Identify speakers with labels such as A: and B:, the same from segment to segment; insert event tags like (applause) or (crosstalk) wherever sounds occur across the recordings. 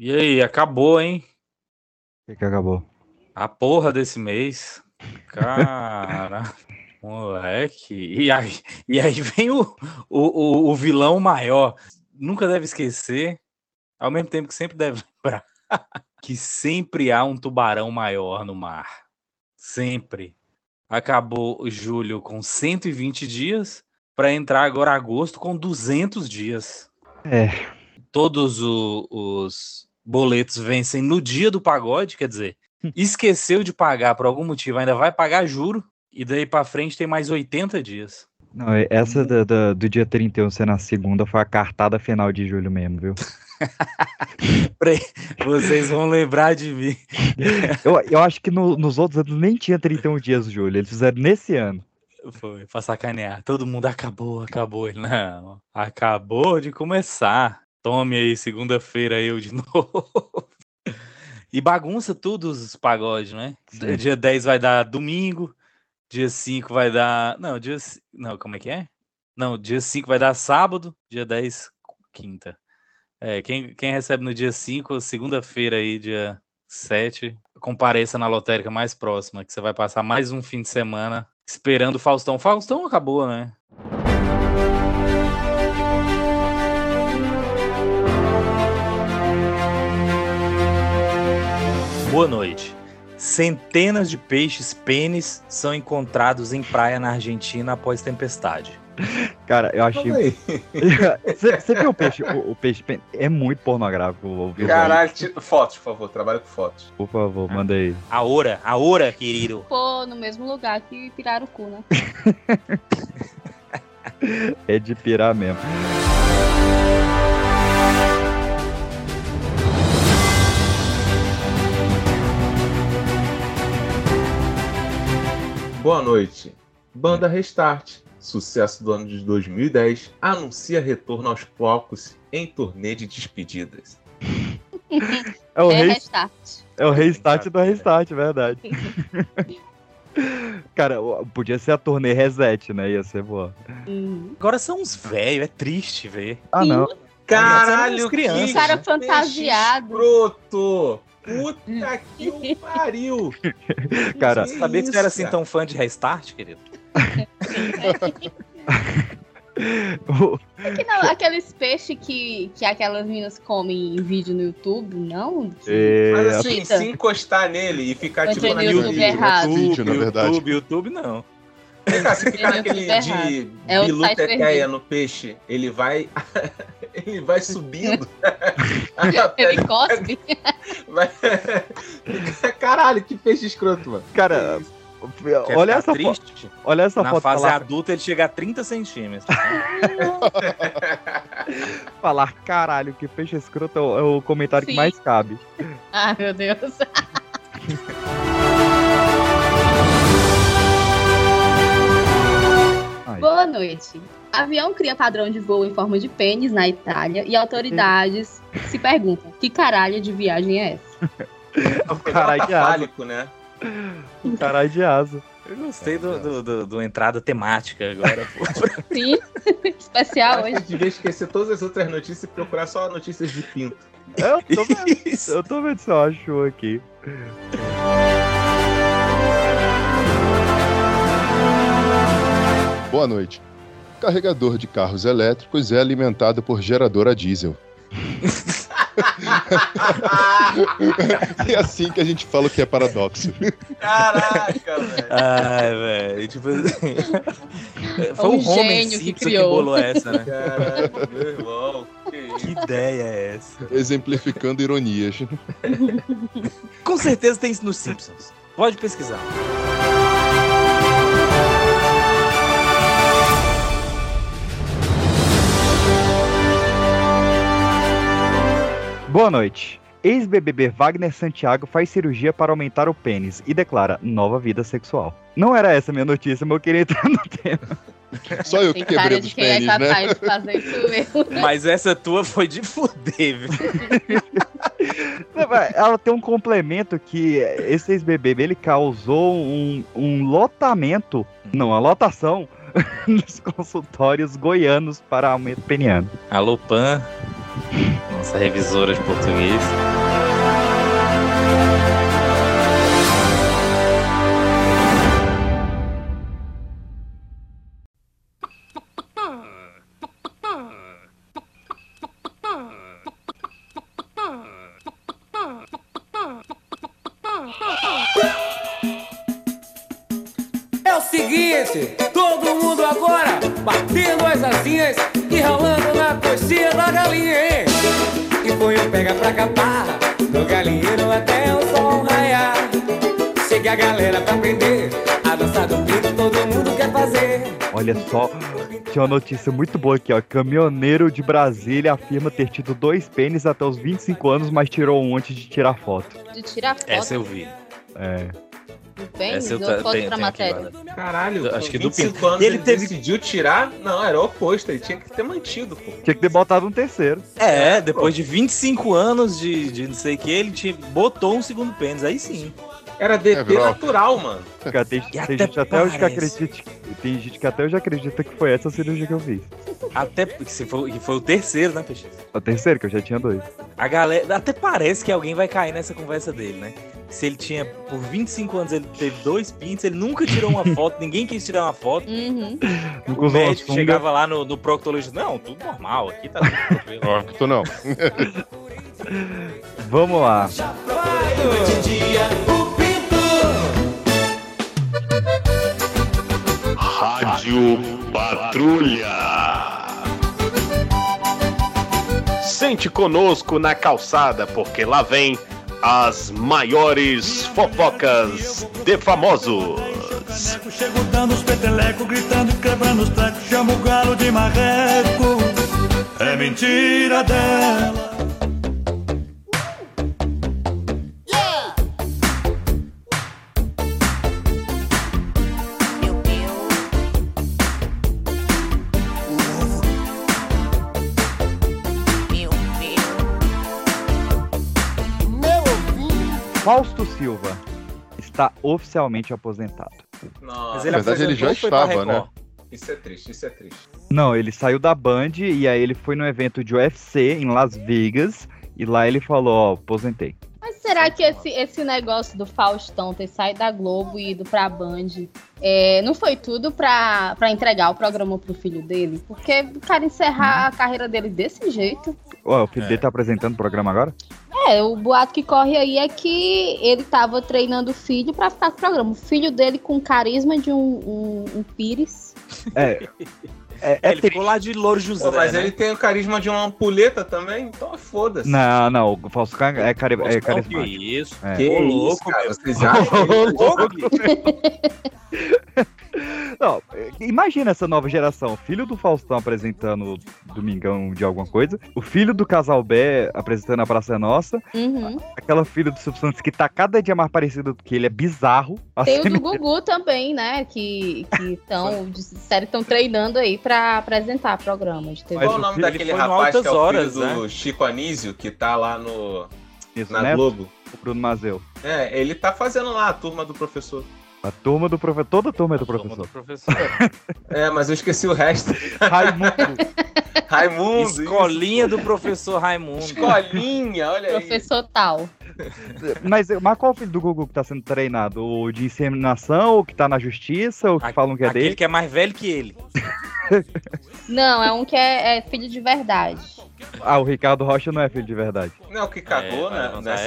A: E aí, acabou, hein?
B: O que, que acabou?
A: A porra desse mês. Cara, (laughs) moleque. E aí, e aí vem o, o, o, vilão maior. Nunca deve esquecer, ao mesmo tempo que sempre deve (laughs) lembrar, que sempre há um tubarão maior no mar. Sempre. Acabou julho com 120 dias, para entrar agora agosto com 200 dias.
B: É.
A: Todos o, os boletos vencem no dia do pagode, quer dizer, esqueceu de pagar por algum motivo, ainda vai pagar juro, e daí para frente tem mais 80 dias.
B: Não, essa do, do, do dia 31 ser na segunda foi a cartada final de julho mesmo, viu? (laughs)
A: Vocês vão lembrar de mim. (laughs)
B: eu, eu acho que no, nos outros anos nem tinha 31 dias, Júlio. Eles fizeram nesse ano.
A: Foi, pra sacanear. Todo mundo acabou, acabou. Não, acabou de começar. Tome aí, segunda-feira eu de (laughs) novo. E bagunça tudo os pagodes, né? Sim. Dia 10 vai dar domingo, dia 5 vai dar. Não, dia. Não, como é que é? Não, dia 5 vai dar sábado, dia 10, quinta. É, quem, quem recebe no dia 5, segunda-feira aí, dia 7, compareça na lotérica mais próxima, que você vai passar mais um fim de semana esperando o Faustão. Faustão acabou, né? Boa noite. Centenas de peixes pênis são encontrados em praia na Argentina após tempestade.
B: Cara, eu achei. (laughs) Você viu o peixe? O, o, peixe pênis é muito pornográfico.
C: Caralho, fotos, por favor, trabalha com fotos.
B: Por favor, ah. manda aí.
A: A hora, a hora, querido.
D: Pô, no mesmo lugar que Pirarucu, né? (laughs)
B: é de pirar mesmo.
C: Boa noite. Banda Restart, sucesso do ano de 2010, anuncia retorno aos palcos em turnê de despedidas.
B: É o, é restart. É o restart do restart, verdade. (laughs) Cara, podia ser a turnê reset, né? Ia ser boa.
A: Agora são uns velhos, é triste ver.
B: Ah, não.
C: Caralho, criança.
D: Que cara fantasiado.
C: Escroto. Puta que pariu! (laughs)
B: Cara,
A: que sabia que você era assim tão fã de Restart, querido? (laughs)
D: é que não, aqueles peixes que, que aquelas meninas comem em vídeo no YouTube, não?
C: É... Mas assim, se encostar nele e ficar tipo
D: na YouTube, YouTube, errado.
A: YouTube, na verdade. YouTube, YouTube, não.
C: Naquele de é biluteteia no peixe, ele vai. (laughs) ele vai subindo. (laughs)
D: ele cospe. (laughs)
C: Vai... Caralho, que peixe escroto, mano.
B: Cara. olha essa, triste, olha essa
A: Na
B: foto.
A: Na fase falar... adulta ele chega a 30 centímetros.
B: falar caralho, que peixe escroto é o, é o comentário Sim. que mais cabe.
D: Ah, meu Deus. Boa noite. Avião cria padrão de voo em forma de pênis na Itália e autoridades se perguntam: que caralho de viagem é essa? (laughs)
C: É um caralho de asa. né?
B: Caralho de asa.
A: Eu gostei do, do, do, do entrada temática agora. (laughs)
D: Sim, especial hoje.
C: Devia esquecer todas as outras notícias e procurar só notícias de pinto.
B: Eu tô vendo, (laughs) eu tô vendo se eu acho aqui.
E: Boa noite. Carregador de carros elétricos é alimentado por gerador a diesel. (laughs) é assim que a gente fala que é paradoxo.
C: Caraca, velho.
A: Ai, velho. Tipo, (laughs) foi um o Homer Simpson que, criou. que bolou essa, né?
C: Caraca, meu irmão.
A: Que, que ideia é essa?
E: Exemplificando ironias.
A: Com certeza tem isso nos Simpsons. Pode pesquisar.
B: Boa noite. Ex-BBB Wagner Santiago faz cirurgia para aumentar o pênis e declara nova vida sexual. Não era essa a minha notícia, mas (laughs) eu queria entrar no tema.
E: Só eu que Tem quebrei dos pênis, é né?
D: fazer isso mesmo. (laughs)
A: Mas essa tua foi de fuder, viu? (laughs)
B: Ela tem um complemento que esse ex-BBB ele causou um, um lotamento, não, uma lotação nos consultórios goianos para aumento peniano.
A: Alô, Pan. Nossa revisora de português.
B: Olha só, tinha uma notícia muito boa aqui, ó. Caminhoneiro de Brasília afirma ter tido dois pênis até os 25 anos, mas tirou um antes de tirar foto.
D: De tirar foto
A: Essa eu vi.
B: É.
D: do pênis,
A: Essa eu
D: ou foto
A: tenho-
D: pra
A: aqui
D: matéria.
A: guardada.
C: Caralho,
A: Eu acho que do
C: 25
A: Pinto.
C: anos
A: E
C: ele,
A: ele teve-
C: decidiu tirar? Não, era o oposto, ele tinha que ter mantido, pô.
B: Tinha que ter botado um terceiro.
A: É, depois de 25 anos de, de não sei o que, ele tinha, botou um segundo pênis. Aí sim.
C: Era DT
E: É,
C: natural, mano. (laughs)
B: Cara, tem, tem
A: até
B: gente até hoje que acredita. Tem gente que até hoje acredita que foi essa cirurgia que eu fiz.
A: Até porque se foi, que foi o terceiro, né, Peixe?
B: A terceira, que eu já tinha dois.
A: A galera. Até parece que alguém vai cair nessa conversa dele, né? Se ele tinha, por 25 anos, ele teve dois pintos, ele nunca tirou uma foto, (laughs) ninguém quis tirar uma foto.
D: Uhum.
B: Nunca
A: O
B: usou uma
A: médico chegava lá no, no proctologista, não, tudo normal, aqui tá tudo
E: tô não. (laughs)
B: Vamos lá.
F: Rádio Patrulha. Sente conosco na calçada, porque lá vem as maiores fofocas de famosos.
G: Chego dando os gritando e quebrando os. Chamo o galo de marreco. É mentira dela.
B: Está oficialmente aposentado.
C: Nossa,
A: Mas ele
E: Na verdade, ele já estava, né?
C: Isso é triste, isso é triste.
B: Não, ele saiu da Band e aí ele foi no evento de UFC em Las Vegas e lá ele falou, ó, aposentei.
D: Mas será que esse, esse negócio do Faustão ter saído da Globo e ido pra Band é, não foi tudo pra, pra entregar o programa pro filho dele? Porque o cara encerrar a carreira dele desse jeito.
B: Ó, o filho
A: É.
B: dele tá apresentando o programa agora?
D: É, o boato que corre aí é que ele tava treinando o filho pra ficar com o programa. O filho dele com carisma de um, um, um pires.
B: É. É,
A: É, ele ficou lá de Louro José.
C: Pô, mas
A: né?
C: ele tem o carisma de uma ampulheta também, então foda-se.
B: Não, não, o Fausto Canga é, cari é carismático.
A: que isso?
B: É.
C: Que
A: Ô, louco,
C: cara, vocês acham? (laughs)
A: Louco.
B: Não, é, imagina essa nova geração. O filho do Faustão apresentando Domingão de alguma coisa. O filho do Casal B apresentando a Praça é Nossa.
D: Uhum.
B: Aquela filha do Silvio Santos que tá cada dia mais parecida do que ele. É bizarro.
D: Tem
B: Assim,
D: o do (laughs) Gugu também, né? Que estão, que estão (laughs) treinando aí pra apresentar programa de TV.
C: Qual o
B: o
C: nome
B: filho-
C: daquele rapaz que é o
A: Horas,
C: filho do
A: né?
C: Chico Anísio, que tá lá no,
B: isso,
C: na
B: né?
C: Globo?
B: O Bruno Mazeu.
C: É, ele tá fazendo lá a turma do professor.
B: A turma do professor. Toda a turma é do
A: Turma
B: professor.
A: do professor. (laughs)
C: É, mas eu esqueci o resto.
B: Raimundo. (laughs)
C: Raimundo.
A: Escolinha do professor Raimundo.
C: isso. Escolinha, olha aí.
D: Professor tal.
B: mas, mas qual o filho do Gugu que tá sendo treinado? O de inseminação, o que tá na justiça, o que
A: A-
B: falam que é
A: Aquele
B: dele?
A: que é mais velho que ele. (laughs)
D: Não, é um que é, é filho de verdade.
B: Ah, o Ricardo Rocha não é filho de verdade.
C: Não, o que cagou,
A: É,
C: né?
A: levantar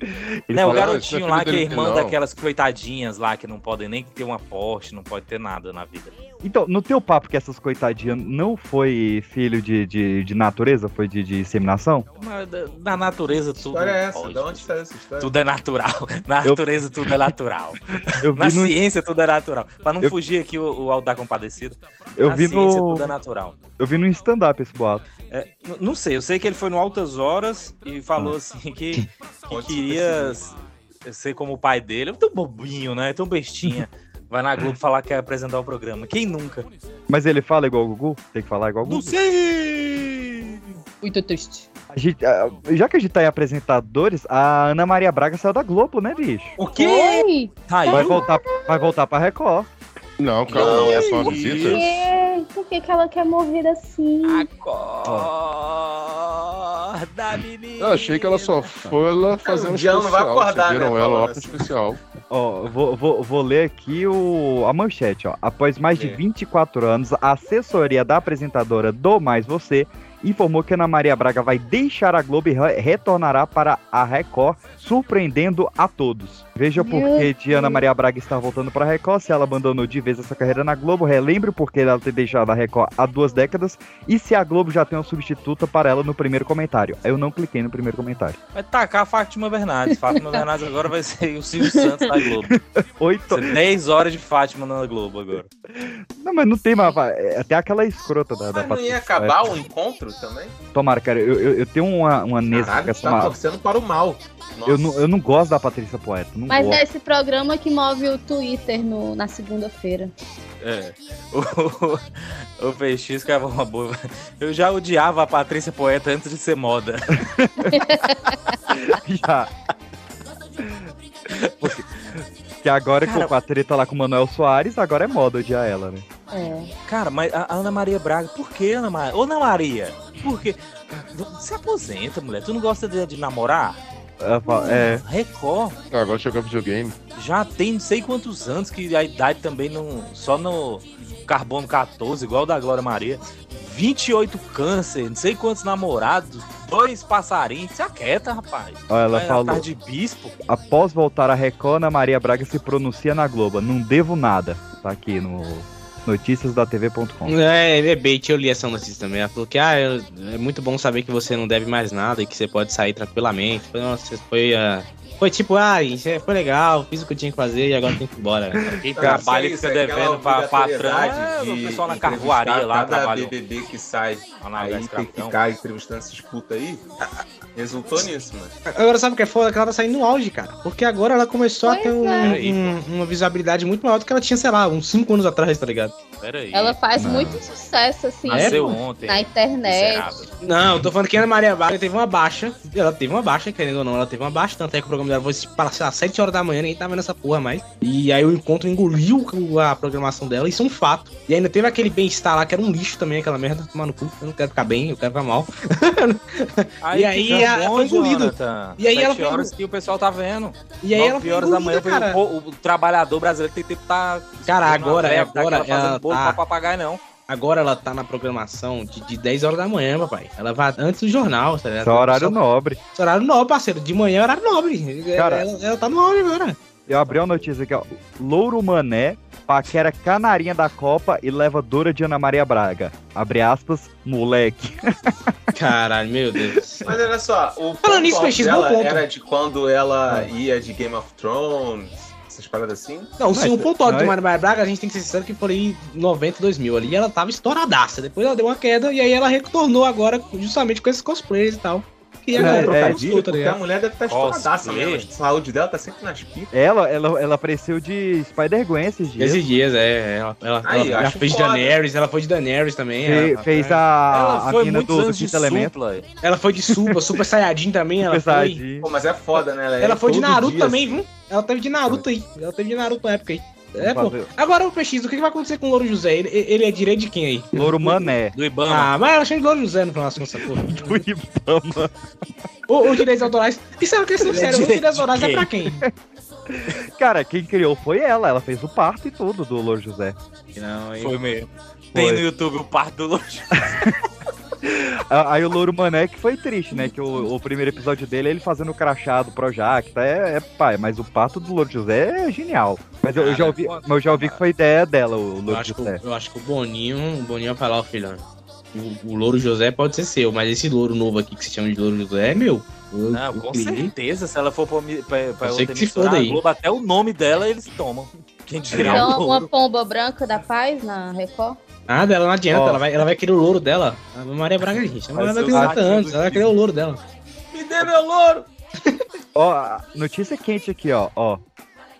B: Ele
A: Não, o
B: fala-
E: Não,
A: garotinho
E: é
A: lá que é irmã
E: não.
A: daquelas coitadinhas lá que não podem nem ter uma Porsche, não pode ter nada na vida.
B: Então, no teu papo que essas coitadinhas não foi filho de, de, de natureza, foi de, de inseminação?
A: Na natureza
C: Que
A: tudo
C: história é essa?
A: pode.
C: De onde saiu essa história?
A: Tudo é natural. (laughs) Na natureza tudo é natural. (laughs) Na
B: no,
A: ciência tudo é natural. Pra não
B: Eu-
A: fugir aqui o, o Alto da Compadecido.
B: eu
A: na
B: vi
A: ciência
B: no,
A: tudo é natural.
B: eu vi no stand-up esse boato.
A: É, não sei, eu sei que ele foi no Altas Horas e falou
B: Ah.
A: assim que, (laughs) que queria
C: ser
A: como o pai dele. É tão bobinho, né? É tão bestinha. Vai na Globo falar que quer apresentar o programa. Quem nunca?
B: Mas ele fala igual o Gugu? Tem que falar igual o
A: Não
B: Gugu?
A: sei!
D: Muito triste.
B: A gente- já que a gente tá em apresentadores, a Ana Maria Braga saiu da Globo, né, bicho?
A: O quê?
D: Oi!
B: Vai voltar, vai voltar pra Record.
E: Não, calma, não, é só visita.
D: Por que, que ela quer morrer assim?
A: Acorda, menina.
E: Eu achei que ela só foi lá fazer um
C: Jean não vai
E: especial.
C: acordar,
E: Seguiram
C: né,
E: ela lá pro
C: assim.
E: especial.
B: Ó, vou, vou, vou ler aqui o, a manchete, ó. Após mais de
C: É.
B: 24 anos, a assessoria da apresentadora do Mais Você informou que Ana Maria Braga vai deixar a Globo e re- retornará para a Record, surpreendendo a todos. Veja por que de Ana Maria Braga está voltando para a Record, se ela abandonou de vez essa carreira na Globo, relembre por que ela ter deixado a Record há duas décadas e se a Globo já tem uma substituta para ela no primeiro comentário. Eu não cliquei no primeiro comentário.
A: Vai tacar a Fátima Bernardes. Fátima (laughs) Bernardes agora vai ser o Silvio Santos da Globo.
B: Oito,
A: Vai ser 10 horas de Fátima na Globo agora.
B: Não, mas não tem mais. é Até aquela escrota da, da
C: Mas não ia acabar
B: Poeta.
C: o encontro também?
B: Tomara, cara. Eu, eu, eu tenho uma, uma nesse com
C: Caralho,
B: essa.
C: tá torcendo para o mal. Nossa.
B: eu, não, eu não gosto da Patrícia Poeta. Não
D: Mas
B: gosto.
D: é esse programa que move o Twitter no, na segunda-feira.
A: É. O, o PX que é uma boa. Eu já odiava a Patrícia Poeta antes de ser moda. (laughs)
B: Já. Porque- que agora
A: Cara-
B: que com a treta lá com o Manuel Soares, agora é moda odiar ela, né?
D: É.
A: Cara, mas a Ana Maria Braga, por que Ana Maria? Ô, Ana Maria, por quê? Se aposenta, mulher. Tu não gosta de, de namorar?
B: Ela fala, é.
A: Record
E: agora jogar videogame.
A: já tem não sei quantos anos que a idade também não. Só no carbono 14, igual o da Glória Maria. 28 câncer, não sei quantos namorados, dois passarinhos. Se aquieta, rapaz.
B: Ó, ela
A: Vai
B: falou.
A: atrás de bispo.
B: Após voltar a Record, Ana Maria Braga se pronuncia na Globo. Não devo nada. Tá aqui no noticiasdatv.com.
H: É, é bait, eu li essa notícia também. Ela falou que ah, eu- é muito bom saber que você não deve mais nada e que você pode sair tranquilamente. Foi, nossa, foi, ah, foi tipo, ah, isso foi legal, fiz o que eu tinha que fazer e agora tem que ir embora.
A: Quem
C: Não,
A: trabalha e
C: isso
A: fica
C: é
A: devendo pra patrão. É, o
C: de
A: pessoal na carvoaria lá
C: cada
A: trabalhou.
C: BBB que sai. Aí tem que ficar entrevistando esses putos aí. Resultou nisso, mano.
H: Agora sabe o que é foda? Que ela tá saindo no auge, cara. Porque agora ela começou a
D: Pois
H: ter um-
D: é.
H: um- uma visibilidade muito maior do que ela tinha, sei lá, uns 5 anos atrás, tá ligado?
A: Pera aí.
D: Ela faz
B: Não.
D: muito sucesso, assim,
A: Nasceu ontem.
D: na internet.
A: miserável.
H: Não, eu tô falando que a Ana Maria Braga teve uma baixa. Ela teve uma baixa, querendo ou não, ela teve uma baixa. Tanto é que o programa dela foi para, lá, 7 horas da manhã, ninguém tava nessa porra mais. E aí o encontro engoliu a programação dela, isso é um fato. E ainda teve aquele bem-estar lá, que era um lixo também, aquela merda, tomar no cu. Eu não quero ficar bem, eu quero ficar mal. (laughs) E aí ela
A: bom,
H: foi engolida.
A: Jonathan.
H: E aí
A: Sete
H: ela foi
A: horas que o pessoal tá vendo.
H: E aí ela foi
A: horas da manhã
H: cara.
A: o, o, o trabalhador brasileiro tem tempo tá
H: Cara,
A: a
H: agora-
A: velha, tá
H: agora ela tá-
A: pra papagaio não.
H: Agora ela tá na programação de, de 10 horas da manhã, papai. Ela vai antes do jornal, tá ligado?
B: Isso é horário
H: Só-
B: nobre.
H: Esse horário nobre, parceiro. De manhã é horário nobre.
B: Cara-
H: ela, ela tá no auge agora.
B: Eu abri uma notícia aqui, ó. Louro Mané paquera canarinha da Copa e leva Dora de Ana Maria Braga. Abre aspas, moleque. (laughs)
H: Caralho, meu Deus.
C: Mas olha só, o
H: Falando PX,
C: dela
H: bom ponto.
C: era de quando ela ia de Game of Thrones, essas paradas assim.
H: Não, sim,
B: Mas-
H: o ponto alto
B: mas-
H: do Maria Maria Braga, a gente tem que ser sincero que foi aí 90, 2000 ali. Ela tava estouradaça. Depois ela deu uma queda e aí ela retornou agora justamente com esses cosplays e tal. E
B: É,
H: agora,
B: é,
H: tá
C: Porque
H: tudo, tá
C: a mulher deve estar estouradaça
A: Cosplay.
C: mesmo. A saúde dela tá sempre nas pipas.
B: Ela, ela, ela apareceu de Spider-Gwen esses dias.
H: Esses dias, é. Ela, ela,
C: Aí,
H: ela
C: acho
H: fez de
C: foda.
H: Daenerys, ela foi de Daenerys também.
B: Fe-
H: ela,
B: fez
H: é.
B: a,
A: ela
B: a
A: foi
B: mina do, do quinto elemento.
A: supla.
H: Ela foi de Super, Super Saiyajin também. Ela foi.
C: Pô, mas é foda, né? é
H: Ela foi de Naruto
C: dia,
H: também,
C: assim.
H: viu? Ela teve de Naruto aí. Ela teve de Naruto na época aí. É, pô. Agora o PX, o que vai acontecer com o Louro José? Ele, ele é direito de quem aí?
B: Louro Mané.
A: Do Ibama.
H: Ah, mas ela chama de Louro José no final das contas, essa porra. (laughs)
B: Do Ibama.
H: O- Os direitos autorais. E sabe o que é
A: Ele é
H: sincero? Os
A: direito
H: direitos autorais é pra quem? (laughs)
B: Cara, quem criou foi ela. Ela fez o parto e tudo do Louro José.
H: Não, aí.
A: Foi mesmo. Tem
B: Foi.
A: no YouTube o parto do Lojo.
B: A- (laughs) (laughs) Aí o Louro Mané que foi triste, né? Que o, o primeiro episódio dele é ele fazendo o crachá do Projac, tá? É, é pai, mas o parto do Louro José é genial. Mas eu, eu já ouvi, mas eu já ouvi que foi ideia dela, o Louro
H: que,
B: José.
H: o- eu acho que o Boninho, o Boninho vai falar, ó, filhão. O, o Louro José pode ser seu, mas esse louro novo aqui que se chama de Louro José é meu. Eu-
A: Não, com certeza. Se ela for pra, pra, pra outra
H: que se
A: emissora, a. Globo, até o nome dela eles tomam. Quem dirá
D: Então, uma pomba branca da paz na Record?
H: Nada, ela não adianta,
B: Ó.
H: ela, vai, ela vai querer o louro dela. A Maria Braga, gente. Ela vai ter
A: o
H: 80
A: saquinho
H: anos,
A: do
H: ela vai querer o louro dela.
C: Me dê meu louro!
B: Ó, notícia quente aqui, ó. ó.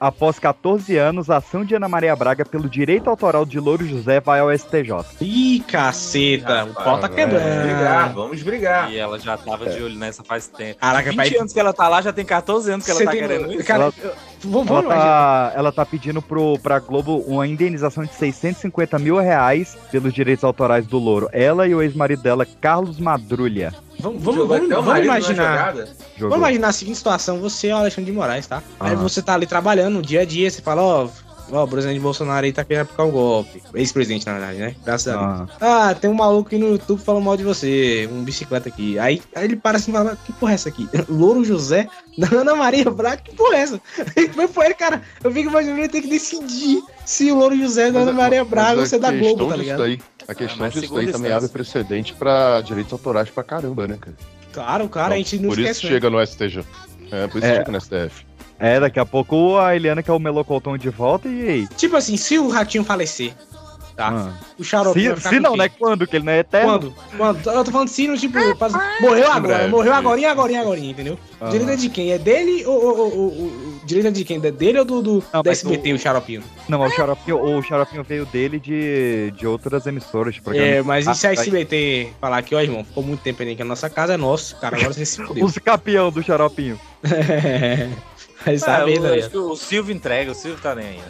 B: Após 14 anos, a ação de Ana Maria Braga pelo direito autoral de Louro José vai ao STJ.
H: Ih, caceta, o pau tá
C: Vamos brigar,
H: quebrando.
C: vamos brigar.
A: E ela já tava de olho nessa faz tempo.
H: Caraca,
A: 20
H: pai.
A: anos que ela tá lá, já tem 14 anos que ela
H: Você
A: tá
H: tem-
A: querendo isso.
H: Cara,
B: Ela-
H: eu- vamos,
B: Ela tá, ela tá pedindo pro, pra Globo uma indenização de 650 mil reais pelos direitos autorais do Louro. Ela e o ex-marido dela, Carlos Madrulha.
H: Vamos, vamos, vamos, vamos imaginar. Vamos imaginar a seguinte situação, você é o Alexandre de Moraes, tá? Aí
B: Ah.
H: você tá ali trabalhando no dia a dia, você fala, ó, ó, o presidente Bolsonaro aí tá querendo aplicar um golpe. Ex-presidente, na verdade, né? Graças a Deus.
B: Ah,
H: Ah, tem um maluco aqui no YouTube falando mal de você, um bicicleta aqui. Aí, aí ele para assim e fala, que porra é essa aqui? (laughs) Louro José, (laughs) da Ana Maria Braga, que porra é essa? (laughs) Aí foi por ele, cara, eu fico imaginando ele ter que decidir se o Louro José é da Ana Maria Braga se é da
E: a
H: Globo,
E: questão
H: tá ligado?
E: daí- a questão
A: mas
E: disso daí também abre precedente pra direitos autorais pra caramba, né, cara?
H: Claro, claro, a gente não
E: Por isso
H: esquece. né?
E: chega no STJ. É, por isso
B: É.
E: chega no STF.
B: É, daqui a pouco a Eliana quer o Melocotão de volta e aí?
H: Tipo assim, se o Ratinho falecer, tá?
B: Ah.
H: O Xarope
B: Se, se não,
H: quem?
B: né? Quando? Que ele não é eterno?
H: Quando? Quando? Eu tô falando se, no tipo, faz- morreu agora,
E: breve,
H: morreu agora, agora, agora, entendeu?
B: Ah.
H: Direito é de quem? É dele ou, ou, ou, ou- é de quem? É dele ou do, do
B: Não,
H: da SBT, o, Xaropinho?
B: Não, o Xaropinho, o Xaropinho veio dele de, de outras emissoras de programa.
H: É, mas e se a. SBT falar aqui, ó, irmão, ficou muito tempo aí que a nossa casa é nosso, cara, agora você se (laughs) fudeu.
B: Os campeão do Xaropinho. (laughs)
H: Mas
A: Ah,
H: vendo
A: eu acho que o Silvio entrega, o Silvio tá nem aí,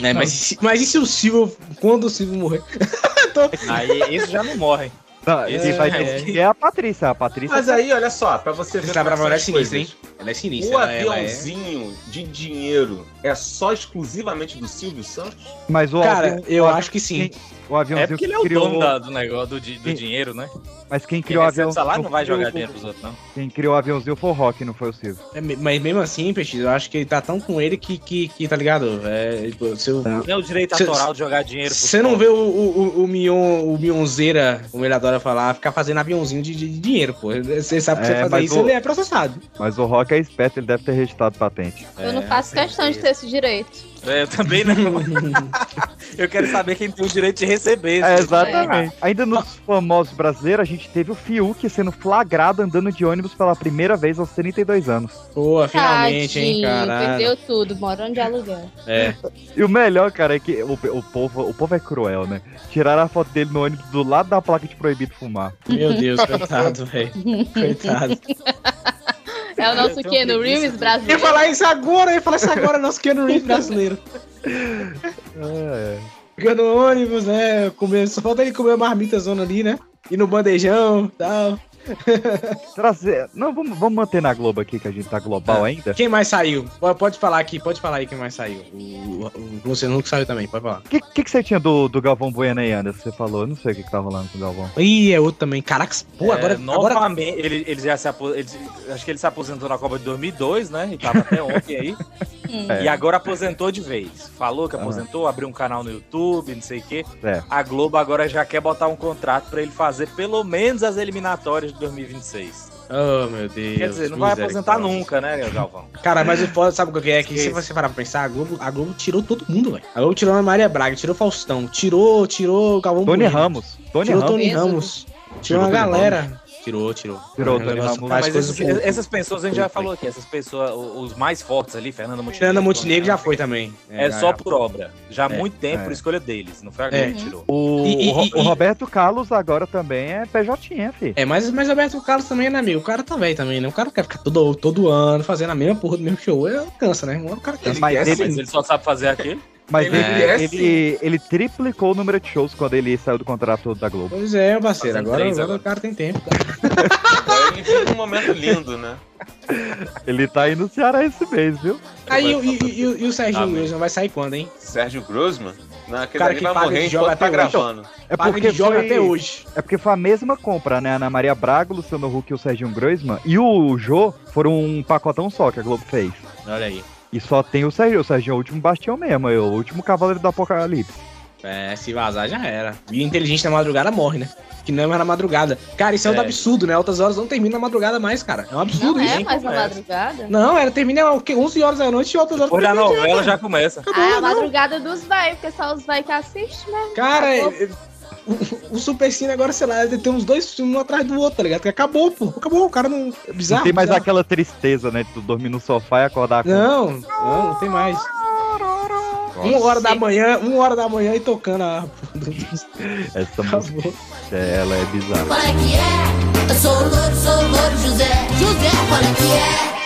A: não.
H: É, mas, e se- mas e se o Silvio, quando o Silvio morrer? (laughs)
A: Aí esse já não morre.
B: Não,
H: É,
B: quem vai
H: é.
B: decidir é a Patrícia. A Patrícia.
C: Mas aí, olha só, pra você ver.
H: Essa mulher é sinistra, hein? Ela é sinistra.
C: O
H: ela- ela é-
C: aviãozinho de dinheiro é só exclusivamente do Silvio Santos?
B: Mas o
H: Cara,
B: avião-
H: eu
B: o
H: acho que sim.
B: O aviãozinho
A: É porque ele é o
B: criou,
A: dono da- do negócio, do, do
B: Quem-
A: dinheiro, né?
B: Mas quem
A: Quem
B: criou o
A: recebe
B: avião.
A: salário não vai jogar dinheiro pros outros, não.
B: Quem criou o aviãozinho foi o Rock, não foi o Silvio.
H: É, mas mesmo assim, Peixe, eu acho que ele tá tão com ele que, que, que tá ligado? É, tipo, se eu-
A: Não é o direito
H: Cê-
A: autoral de jogar dinheiro
H: Você não vê o, o, o, o Mion, o Mionzeira, como ele adora falar, ficar fazendo aviãozinho de, de dinheiro, pô. Você sabe que
B: É,
H: você fazer
B: mas
H: isso,
B: o-
H: ele é processado.
B: Mas o Rock é esperto, ele deve ter registrado patente.
D: Eu não
A: É,
D: faço questão de
A: que-
D: ter esse direito.
A: É, eu também não. (laughs) eu quero saber quem tem o direito de receber.
B: É, exatamente. Ainda nos famosos brasileiros, a gente teve o Fiuk sendo flagrado andando de ônibus pela primeira vez aos 32 anos.
H: Pô, finalmente, hein,
D: Tadinho,
H: caralho.
D: Perdeu tudo, morando de aluguel.
H: É.
B: E o melhor, cara, é que o, o povo, o povo é cruel, né? Tiraram a foto dele no ônibus do lado da placa de proibido fumar.
H: Meu Deus, coitado, (laughs) velho. Coitado. (laughs)
D: É o nosso
A: tenho
D: Keanu Reeves
A: de-
H: Eu ia
D: brasileiro.
H: falar isso agora, eu ia falar isso agora, nosso Keanu Reeves brasileiro.
B: É.
H: Fica no ônibus, né? Comer, só falta ele comer a marmita zona ali, né? E no bandejão e tal. (laughs)
B: Trazer. Não, vamos, vamos manter na Globo aqui, que a gente tá global ainda.
H: Quem mais saiu? Pode- falar aqui, pode falar aí quem mais saiu. O, o, o Luciano Huck saiu também, pode falar.
B: O que, que, que você tinha do, do Galvão Bueno aí, Anderson? Você falou, eu não sei o que, que tá rolando com o Galvão.
H: Ih, é outro também. Caraca, pô, agora.
A: É,
H: agora...
A: novamente, ele, ele já se aposentou. Acho que ele se aposentou na Copa de 2002, né? E tava até ontem aí. (laughs)
B: É.
A: E agora aposentou de vez. Falou que aposentou, abriu um canal no YouTube, não sei o quê.
B: É.
A: A Globo agora já quer botar um contrato pra ele fazer pelo menos as eliminatórias de 2026.
H: Oh, meu Deus.
A: Quer dizer, não vai aposentar nunca, né, Galvão?
H: Cara, mas o foda, sabe o que é? Que se você parar pra pensar, a Globo, a Globo tirou todo mundo, velho. A Globo tirou a Maria Braga, tirou Faustão, tirou, tirou o Galvão
B: Tony Ramos. Tony
H: tirou
B: Ramos.
H: Tony? Ramos. Tirou
E: Tirou
H: uma galera. Tirou, tirou.
B: Tirou o
H: Uhum,
B: Tony Ramos.
A: Mas
H: coisas
A: esses- essas pessoas a gente já falou aqui, essas pessoas, o- os mais fortes ali, Fernanda Montenegro.
H: Fernanda Montenegro já foi também.
A: É,
H: já-
A: só por obra. Já há
H: É,
A: muito tempo,
B: é.
A: por escolha deles. Não foi a
H: É.
A: Globo que tirou.
B: O,
H: E- e-
B: o Ro- o Roberto Carlos agora também é PJ, fi.
H: É, mas, mas Alberto Carlos também, né, amigo? O cara tá velho também, né? O cara não quer ficar todo, todo ano fazendo a mesma porra do mesmo show. É, cansa, né? O cara cansa.
B: Mas
C: quer
B: ele-
A: Mas ele só sabe fazer aquele.
B: Mas
C: Ele
B: ele,
C: é,
B: ele, ele, triplicou o número de shows quando ele saiu do contrato da Globo.
H: Pois é, parceiro. Agora, agora,
A: agora.
H: o cara tem tempo.
C: Agora ele vive um momento lindo, né?
B: Ele tá aí no Ceará esse mês, viu?
H: Aí, e, e, e, e o Serginho
A: Amém.
H: Grossman vai sair quando, hein?
C: Sérgio Grossman, naquele
H: Cara
C: ali
H: que
C: vai morrer enquanto tá gravando.
B: É
H: Paga
B: porque
H: joga
B: foi,
H: até hoje.
B: É porque foi a mesma compra, né? Ana Maria Braga, Luciano Huck e o Serginho Groisman. E o Jô foram um pacotão só que a Globo fez.
H: Olha aí.
B: E só tem o Serginho. O Serginho é o último bastião mesmo, é o último cavaleiro do apocalipse.
H: É, se vazar já era. E inteligente na madrugada morre, né? Que não é mais na madrugada. Cara, isso é, um
A: É.
H: absurdo, né? Altas horas não termina na madrugada mais, cara. É um absurdo
D: Não
H: isso.
D: é mais na
A: começa.
D: madrugada?
H: Não, ela termina o quê? 11 horas da noite e altas horas
A: Depois da novela já começa.
D: Ah, é a madrugada dos vai, porque só os vai que assistem mesmo.
H: Cara, é- é- o, o Super Cine agora, sei lá, tem uns dois filmes um atrás do outro, tá ligado? Que acabou, pô. Acabou, o cara não. É bizarro.
B: não tem mais
H: bizarro.
B: aquela tristeza, né? De tu dormir no sofá e acordar com.
H: Não, não, não tem mais. Uma hora da manhã, uma hora da manhã e tocando a. (laughs)
B: Essa música, é, ela é bizarra.
I: Qual é que é? Eu sou o louro, sou o louro José. José, qual é que é?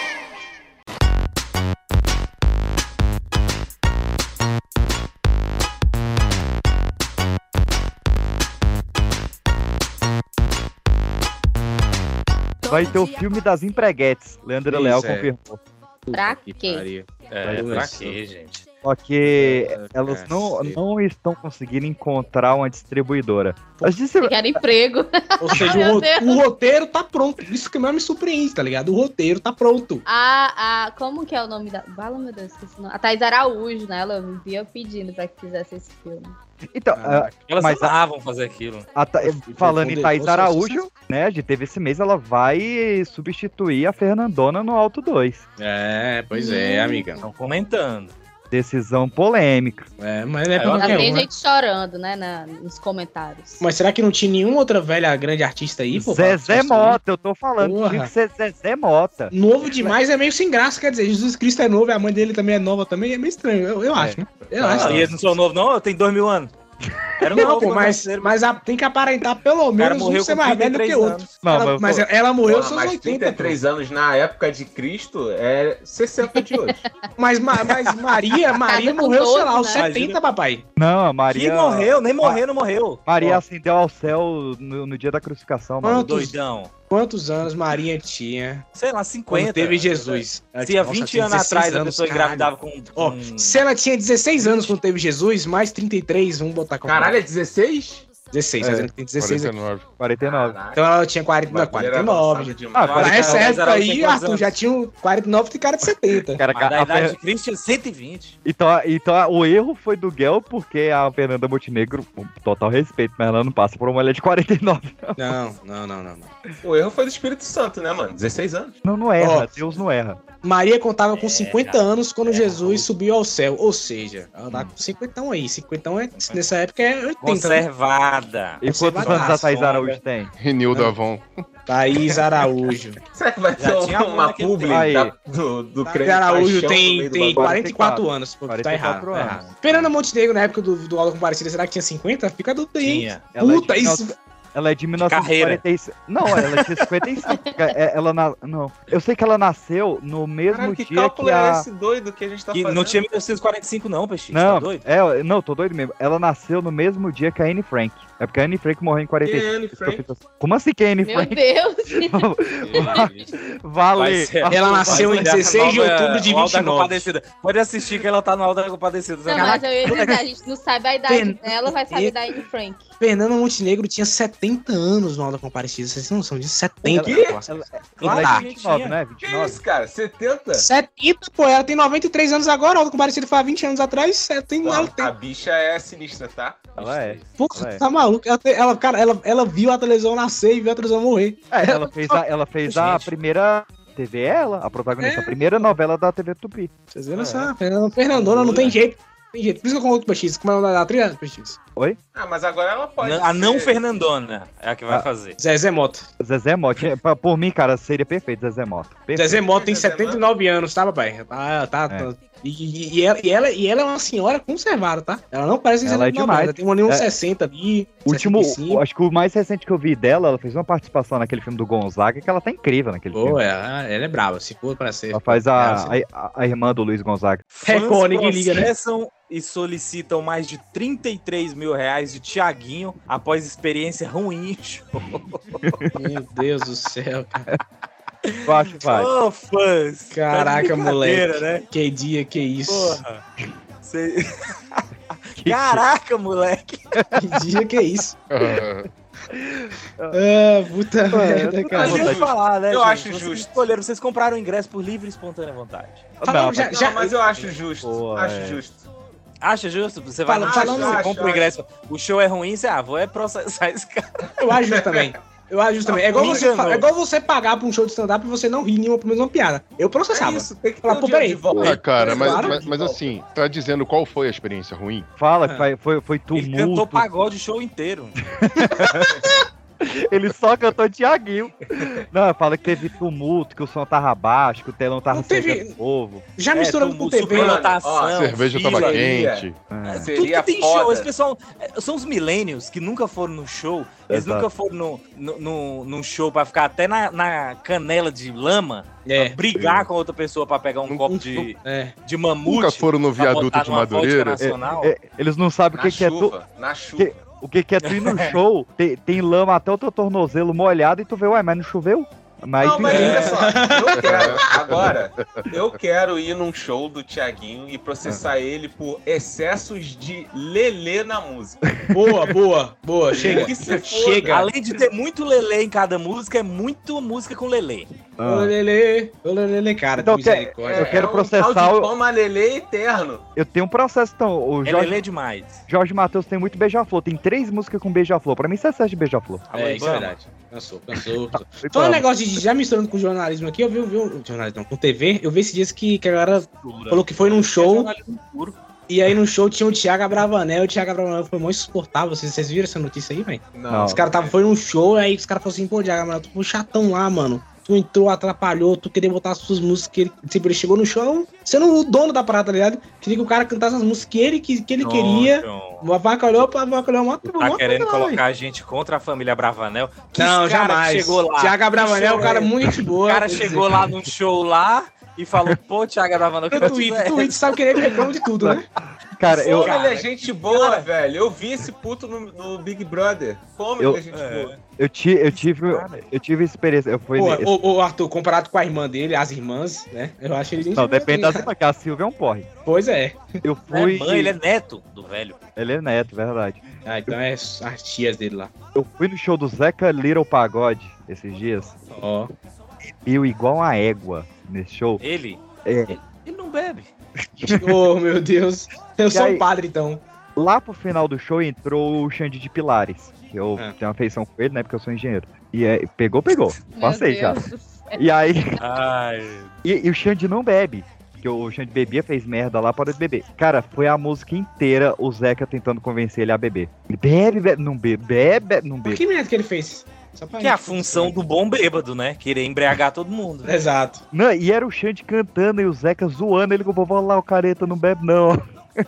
B: Vai ter o filme das empreguetes. Leandro Leal
H: é.
B: confirmou.
D: Pra quê?
A: É, pra quê, gente?
B: Só que
H: Ah,
B: elas não,
H: cacete.
B: não estão conseguindo encontrar uma distribuidora. As distribu-
D: emprego.
H: Ou seja, (laughs) o,
D: Deus.
H: o roteiro tá pronto. Isso que mais me surpreende, tá ligado? O roteiro tá pronto.
D: A, a, como que é o nome da. Fala, meu Deus, esqueci o nome. A Thais Araújo, né? Ela vivia pedindo pra que fizesse esse filme.
B: Então,
H: Ah,
A: Elas
B: Mas a-
A: amavam fazer aquilo.
B: a Ta- falando em
H: Nossa,
B: Araújo, né? De teve esse mês, ela vai substituir a Fernandona no Alto 2.
H: É, pois é, amiga.
A: Estão comentando.
B: Decisão polêmica.
H: É, mas é
A: É,
H: pra
D: tem
H: um, né?
D: gente chorando, né? na- nos comentários.
H: Mas será que não tinha nenhuma outra velha grande artista aí, pô?
B: Zezé? Mota, eu tô falando.
H: Porra.
B: Tinha que ser Zezé Mota.
H: Novo demais é meio sem graça, quer dizer, Jesus Cristo é novo e a mãe dele também é nova também, é meio estranho, eu, eu acho, né? Eu
A: Ah,
H: acho.
A: e eles não são novos, não? Eu tenho dois mil anos. Era um
H: Não, pô, mas,
A: parceiro.
H: mas a- tem que aparentar pelo menos um ser mais velho do que
A: 33
H: outro.
B: Não,
H: Ela-
B: mas,
H: mas ela morreu aos
C: Porra,
H: seus
C: mas
H: 80,
C: 33 anos na época de Cristo é 60 de hoje. (laughs)
H: Mas, ma- mas Maria, (laughs) Maria morreu, sei
D: 12,
H: lá, aos
D: né?
H: 70, papai.
B: não, a
A: Que
B: Maria.
A: morreu, nem morreu, não morreu.
B: Maria
A: Ó,
B: ascendeu ao céu no, no dia da crucificação, mano.
H: Quantos,
A: Doidão.
H: Quantos anos Maria tinha
A: Sei lá, 50.
H: quando teve Jesus? Ela
A: Se há
H: tinha-
A: 20
H: nossa, tinha
A: anos
H: 16
A: atrás a pessoa
H: caralho.
A: engravidava com.
H: Ó,
A: com-
H: se ela tinha 16 anos quando teve Jesus, mais 33, vamos botar como.
C: Caralho, é 16?
H: 16,
B: É,
H: ela tem 16 aqui.
E: 49.
B: 49.
C: Caralho.
H: Então ela tinha 40, não,
C: O bagulho era
H: 49.
C: avançado demais.
B: Ah,
H: Pra
B: 49
H: essa
A: Mas
H: época aí,
A: tinha
H: Arthur,
A: anos?
H: já tinha um 49 e cara de 70.
B: Cara,
A: Mas
B: a- a
A: idade
B: Fer-
A: de Cristo é 120.
B: Então, então o erro foi do Guel, porque a Fernanda Montenegro, com total respeito, mas ela não passa por uma mulher de 49.
H: Não, não, não, não. não.
C: O erro foi do Espírito Santo, né, mano? 16 anos.
B: Não, não erra.
H: Ó.
B: Deus não erra.
H: Maria contava com 50 anos quando
A: é,
H: Jesus subiu ao céu. Ou seja, ela tá com 50 aí. 50 é, nessa época é 80. né?
A: Conservada.
B: E quantos anos a Thaís. Araújo tem?
E: Renildo Avon.
H: Thaís Araújo. (laughs)
C: Será que vai ter
A: tinha
C: uma publi
B: Aí.
C: da- do, do
H: Thaís
C: creme
H: Araújo
C: paixão
H: tem,
C: do
H: tem
C: bagulho?
H: 44 anos. Pô, tá
B: 44
H: errado. Tá
B: anos.
H: errado. Fernanda Montenegro, na época do, do Aula Comparecida, será que tinha 50? Fica a dúvida aí.
B: é
H: Puta,
B: de
H: isso.
B: Ela é de
A: carreira.
B: 1945. Não, ela tinha 55. (laughs) É, ela na... Não. Eu sei que ela nasceu no mesmo
C: Caralho, que
B: dia
C: cálculo
B: que
C: é
B: a.
C: esse doido que a gente tá
A: Que
C: fazendo?
A: não tinha 1945, não, Peixe.
B: Não,
A: Tá doido?
B: é, não, tô doido mesmo. Ela nasceu no mesmo dia que a Anne Frank. É porque a Anne Frank morreu em
C: Quem é
B: 45.
C: Anne
B: Isso que eu
C: Frank?
B: fiz assim. Como assim que é Anne
D: Meu
B: Frank?
D: Deus! (laughs)
B: Vale.
A: Vai ser-
H: Ela nasceu em
A: a
H: 16 de outubro de
A: o Alto da
H: 29.
A: Compadecida. Pode assistir que ela tá no Alto da Compadecida.
D: Não, mas eu ia dizer, a gente não sabe a idade
H: Pen-
D: dela, vai saber da Anne Frank.
H: Fernanda Montenegro tinha 70 anos no Aula Comparecida. Vocês não são de 70.
C: Quê?
H: pô.
B: Ela,
A: Claro
B: ela é
A: que
B: 29,
A: tinha.
B: né?
C: Que
B: 29.
C: isso, cara? 70?
H: 70, pô, ela tem 93 anos agora, Aula Comparecida foi há 20 anos atrás. Ela tem, ela tem
C: a bicha é sinistra, tá?
B: Ela é.
H: Porra,
B: Ela é.
H: tá maluco? Ela, tem- ela, cara, ela, ela viu a televisão nascer e viu a televisão morrer.
B: É, ela fez a, ela fez a primeira TV, ela, a protagonista,
H: É.
B: a primeira novela da TV Tupi.
H: Vocês viram
A: É.
H: Fernanda, Fernandona não tem jeito. Tem jeito. Por isso que eu coloco PX. Como é o nome da atriz? PX.
C: Ah, mas agora ela pode.
A: A não Fernandona é a que vai
B: Ah.
A: fazer.
H: Zezé Mota.
B: Zezé Mota. é, pra- Por mim, cara, seria perfeito, Zezé Mota. Perfeito.
H: Zezé Mota tem
C: Zezé
H: 79 anos, tá, papai? Tá, tá,
B: É.
H: tá. E, e- e ela, e, ela, e ela é uma senhora conservada, tá? Ela não parece
B: Ela é
H: 79
B: demais.
H: Ela tem um ali uns
B: É.
H: 60 ali.
B: O último,
H: 65.
B: acho que o mais recente que eu vi dela, ela fez uma participação naquele filme do Gonzaga, que ela tá incrível naquele
H: Pô,
B: filme.
H: ela, ela é brava, se for pra ser.
B: Ela faz
H: É,
B: a,
H: assim.
B: a, a irmã do Luiz Gonzaga.
H: Record, ninguém liga, né?
A: e solicitam mais de 33 mil reais de Tiaguinho após experiência ruim.
H: Meu Deus do céu, cara.
B: Eu acho que vai.
A: Ô, fãs! tá
H: Caraca, moleque.
A: né?
H: Que dia, que isso.
A: Porra! Cê- (laughs) Caraca, moleque!
H: Que dia, que isso. (laughs) (laughs)
E: Ah,
H: puta merda, cara.
A: gente falar, né?
C: Eu
A: gente?
C: acho
A: Vocês
C: justo.
A: Escolheram, vocês compraram o ingresso por livre e espontânea vontade.
H: Já,
C: Não,
H: já,
C: mas eu acho justo.
B: Pô,
C: acho
B: é.
C: justo.
A: Acha justo? Você vai no
H: falando-
A: show, você compra o
C: acho.
A: ingresso, o show é ruim, você, ah, vou é processar esse cara.
H: eu acho justo também. Eu acho justo também. É igual, você, é igual você pagar pra um show de stand-up e você não rir nenhuma, pelo menos uma piada. Eu
C: É
H: processava.
C: isso, tem que ter
H: Fala,
C: o
H: pô, peraí.
E: Porra, cara, mas,
H: Claro.
E: mas, mas assim, tá dizendo qual foi a experiência ruim?
B: Fala
H: É.
B: foi, foi
A: Ele cantou
B: tumulto.
A: pagode o show inteiro. (laughs)
B: Ele só cantou Tiaguinho. Não, fala que teve tumulto, que o som tava baixo, que o telão tava
H: teve-
B: povo.
H: Já
A: É,
H: misturando com
A: tumulto,
H: TV.
A: superlotação,
C: Ó,
E: A cerveja tava
A: fila.
E: quente.
B: É.
A: Tudo
C: Seria
A: que tem
C: foda.
A: show, esse pessoal é, são os millennials que nunca foram no show, eles
B: Exato.
A: nunca foram no, no, no- num show pra ficar até na, na canela de lama,
H: É.
A: brigar com outra pessoa pra pegar um
H: Num-
A: copo de,
H: É.
A: de mamute.
E: Nunca foram no viaduto de Madureira.
A: nacional.
B: É, eles não sabem o que, que é tu,
C: chuva, na chuva.
B: que- o que, que é tu ir no (laughs) show, tem, tem lama até o teu tornozelo molhado e tu vê, ué, mas não choveu? Mas,
C: Não, mas olha só, eu (laughs) quero, agora, eu quero ir num show do Tiaguinho e processar ele por excessos de lelê na música.
H: Boa, boa, boa. Chega.
C: Que se foda.
H: Chega.
A: Além de ter muito lelê em cada música, é muito música com lelê.
B: ah.
H: Lelê, ô, Lelê, cara,
B: Então,
H: que
B: quer-
H: misericórdia.
B: eu quero
C: é um
B: processar
C: de
B: o-
C: toma lelê eterno.
B: eu tenho um processo, então. O
A: É
B: Jorge,
A: lelê demais.
B: Jorge Matheus tem muito beija-flor. Tem três músicas com beija-flor. Pra mim, isso é excesso de beija-flor.
H: É, isso é verdade. Cansou, cansou. cansou.
B: Foi
H: Falando um
B: pra-
H: negócio de já misturando com jornalismo aqui, eu vi, eu vi um jornalismo não, com TV, eu vi esses dias que, que a galera falou que foi num show
A: Jornalismo puro.
H: e aí no show tinha o Thiago Abravanel, o Thiago Abravanel foi muito insuportável. Vocês, vocês viram essa notícia aí, velho?
B: Não.
H: Os caras tava foi num show, aí os caras falaram assim, pô, Thiago Abravanel, tu foi um chatão lá, mano. Tu entrou, atrapalhou, tu queria botar as suas músicas que ele, tipo, ele chegou no show, sendo o dono da parada, tá ligado? Queria que o cara cantasse as músicas que ele, que, que ele queria.
A: Não,
H: Avacalhou pra avacalhou uma
A: Tá querendo colocar a gente contra a família Bravanel. Que
H: Não,
A: cara
H: jamais.
A: Chegou lá,
H: Thiago Abravanel é um cara muito gente
A: o
H: boa.
A: cara chegou
H: dizer.
A: lá num show lá e falou, pô, Thiago Bravanel, que tu é?
H: Twitter sabe que ele reclama de tudo, né?
B: Cara, eu,
C: Como ele
A: Cara,
C: é gente boa, velho. Eu vi esse puto no, no Big Brother. Como
B: Eu-
C: ele é gente
A: É.
C: boa.
B: Eu, ti, eu, tive, eu tive experiência. Eu fui
H: Pô,
B: nesse-
H: ô, ô, Arthur, comparado com a irmã dele, as irmãs, né? Eu acho ele
B: Não, depende das irmãs, que a Silvia é um porre.
H: Pois é.
B: Eu
A: é
B: fui.
A: mãe, ele é neto do velho.
B: Ele é neto, verdade.
H: Ah, então é as tias dele lá.
B: Eu fui no show do Zeca Little Pagode esses dias.
H: Ó.
B: Eu igual uma égua nesse show.
A: Ele,
B: É.
A: ele não bebe. (laughs)
H: oh, meu Deus. Eu sou
B: aí?
H: um padre, então.
B: Lá pro final do show entrou o Xande de Pilares. Que eu
H: É.
B: tenho uma afeição com ele, né? Porque eu sou engenheiro. E é, pegou, pegou. (laughs) Passei já. E aí.
A: Ai,
B: E, e o Xande não bebe. Porque o Xande bebia, fez merda lá, parou de beber. Cara, foi a música inteira o Zeca tentando convencer ele a beber. Ele bebe, bebe, não bebe, bebe, não bebe.
H: que merda que ele fez?
A: Que é a função do bom bêbado, né? Querer embriagar todo mundo.
H: Exato.
B: Não, e era o Xande cantando e o Zeca zoando ele com o povo lá, o careta não bebe, não.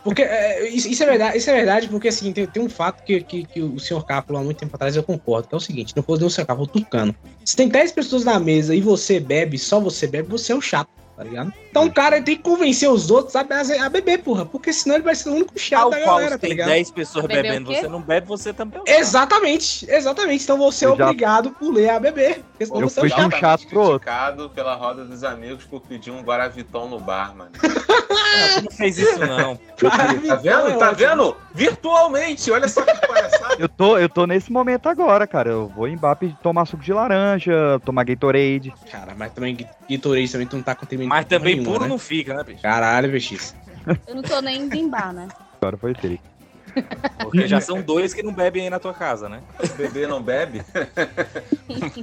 H: Porque é, isso, isso é verdade, isso é verdade, porque assim, tem, tem um fato que, que, que o senhor Cápula, há muito tempo atrás, eu concordo, que é o seguinte, não fosse o senhor Cápula, o Tucano. Se tem 10 pessoas na mesa e você bebe, só você bebe, você é o chato, tá ligado? Então o cara tem que convencer os outros a, a- a beber, porra, porque senão ele vai ser o único chato
A: Tal
H: da
A: qual
H: galera, tá
A: tem
H: ligado?
A: 10 pessoas bebendo, você não bebe, você também é chato.
H: Exatamente, exatamente. Então você é
B: Eu já-
H: obrigado por ler a beber. Porque senão
B: Eu
H: você é
B: fui
H: o
B: de um
H: chato.
B: chato pro outro.
C: criticado pela roda dos amigos por pedir um Guaravitão no bar, mano.
A: Ah, tu não fez isso, não.
C: Tá vendo? Tá vendo? Virtualmente, olha só que palhaçada.
B: Eu tô, eu tô nesse momento agora, cara. Eu vou em Bap tomar suco de laranja, tomar Gatorade.
H: Cara, mas também Gatorade também tu não tá contribuindo
A: Mas também
H: nenhuma,
A: puro
H: né?
A: não fica, né, bicho?
H: Caralho, VX.
D: Eu não tô nem indo em bar, né?
B: Agora foi triste.
A: Porque já são dois que não bebem aí na tua casa, né?
C: O bebê não bebe?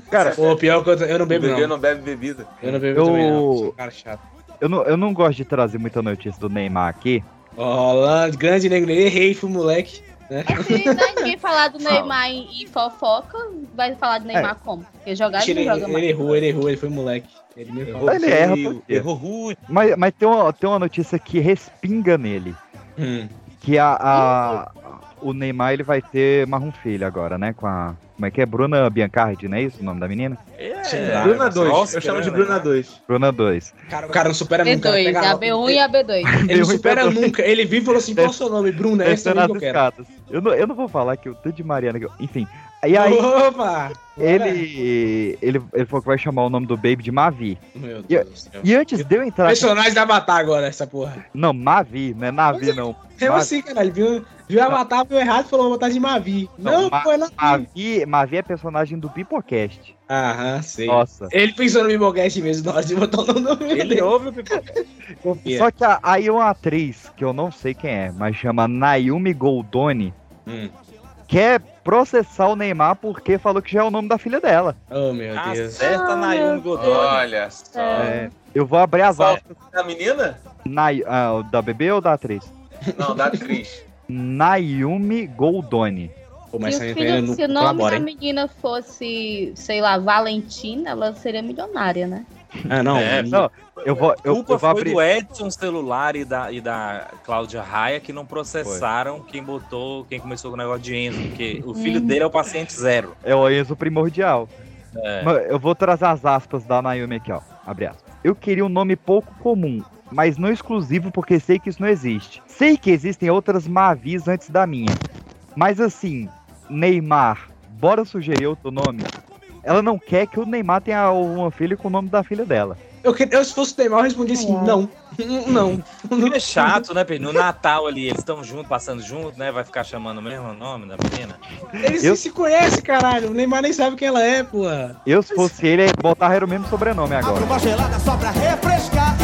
B: Cara, (laughs)
H: Pô, pior que eu, eu não
C: O
H: bebo,
C: bebê
H: não.
C: não bebe bebida.
H: Eu não bebo
B: Eu-
H: também, não. Sou um cara chato.
B: Eu não, eu não gosto de trazer muita notícia do Neymar aqui.
H: Ó, Holanda, grande negro, errei, fui moleque. Né?
D: Se né, ninguém falar do. Neymar em, em fofoca, vai falar do Neymar como? Porque jogar ele
H: Ele,
D: não joga
H: ele
D: mais.
H: errou, ele errou, ele foi moleque. Ele me
C: Errou.
B: Ele erra quê?
C: errou ruim.
B: Mas, mas tem, uma, tem uma notícia que respinga nele.
H: Hum.
B: Que a, a- o Neymar ele vai ter mais um filho agora, né? Com a. Como é que é? Bruna Biancardi, não é isso o nome da menina?
A: É,
H: lá.
C: Bruna
A: nossa,
C: 2.
A: Oscar,
C: Eu chamo de
A: né?
C: Bruna 2.
B: Bruna 2.
H: Cara, o cara não supera nunca.
D: B2,
H: pega
D: a
H: logo.
D: B1 e a B2. (laughs)
H: Ele não
B: B1
H: supera
B: B2.
H: nunca. Ele vive e falou assim: qual é o seu nome? Bruno, é esse aí
B: as
H: que eu quero.
B: Eu não, eu não vou falar que o tanto de Mariana. que eu- Enfim. E aí,
H: Opa!
B: ele, ele, ele falou que vai chamar o nome do Baby de Mavi.
H: Meu
B: E-
H: Deus do céu.
B: E antes de eu entrar.
H: Personagem da Avatar agora, essa porra.
B: Não, Mavi, não é Navi, não.
H: É
B: Mavi.
H: assim, caralho. Viu, viu Avatar, viu errado e falou: vou botar de Mavi.
B: Não,
H: Não,
B: Ma-
H: foi lá.
B: Mavi, Mavi é personagem do Pipocast.
H: Aham, sei.
B: Nossa.
H: Ele pensou no Bibocast mesmo, na hora de botar o nome filho
A: Ele
H: dele.
A: ouve o pipoca.
H: Confia.
B: Só que a- aí uma atriz, que eu não sei quem é, mas chama Nayumi Goldoni,
H: Hum.
B: Quer processar o Neymar porque falou que já é o nome da filha dela.
H: Oh, meu
A: Ah,
H: Deus.
A: Acerta na Yumi Godoy.
C: Olha só.
B: É, eu vou abrir as
C: Qual?
B: aspas.
C: Da menina?
B: Ah, da bebê ou da atriz?
C: Não, da atriz. (laughs)
B: Nayumi Goldoni.
H: Pô, mas
D: se filho, se o nome
H: colabora,
D: da
H: hein?
D: menina fosse, sei lá, Valentina, ela seria milionária, né?
H: Ah, não.
A: É,
B: Não, eu vou, eu,
A: culpa
B: eu vou
A: foi
B: abrir.
A: do Edson Celular e da, e da Cláudia Raia que não processaram quem botou, quem começou com o negócio de Enzo, porque o filho dele é o paciente zero.
B: É o Enzo primordial.
A: É.
B: Eu vou trazer as aspas da Naomi aqui, ó. Abre aspas. Eu queria um nome pouco comum, mas não exclusivo porque sei que isso não existe. Sei que existem outras Mavis antes da minha. Mas assim, Neymar, bora sugerir outro nome? Ela não quer que o Neymar tenha uma filha com o nome da filha dela.
H: Eu, eu, se fosse o Neymar, eu respondia assim, não. Não.
A: É chato, né, Pedro? No Natal ali, eles estão juntos, passando junto, né? Vai ficar chamando o mesmo nome da menina.
H: Eles
B: Eu-
H: se conhecem, caralho. O Neymar nem sabe quem ela é, porra.
B: Eu, se fosse ele, botar era o mesmo sobrenome agora.
G: Uma gelada só pra refrescar,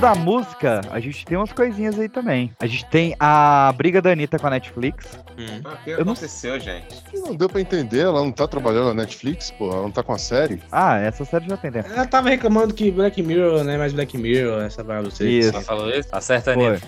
B: da música, a gente tem umas coisinhas aí também. A gente tem a briga da Anitta com a Netflix.
C: Ah, O que
B: Eu não-
C: aconteceu, gente?
E: Não deu pra entender, ela não tá trabalhando na Netflix, pô, ela não tá com a série.
B: Ah, essa série já tem tempo.
H: Ela tava reclamando que Black Mirror, né? Mais Black Mirror, essa parada do
B: Isso.
A: Ela falou isso? Acerta
B: Foi.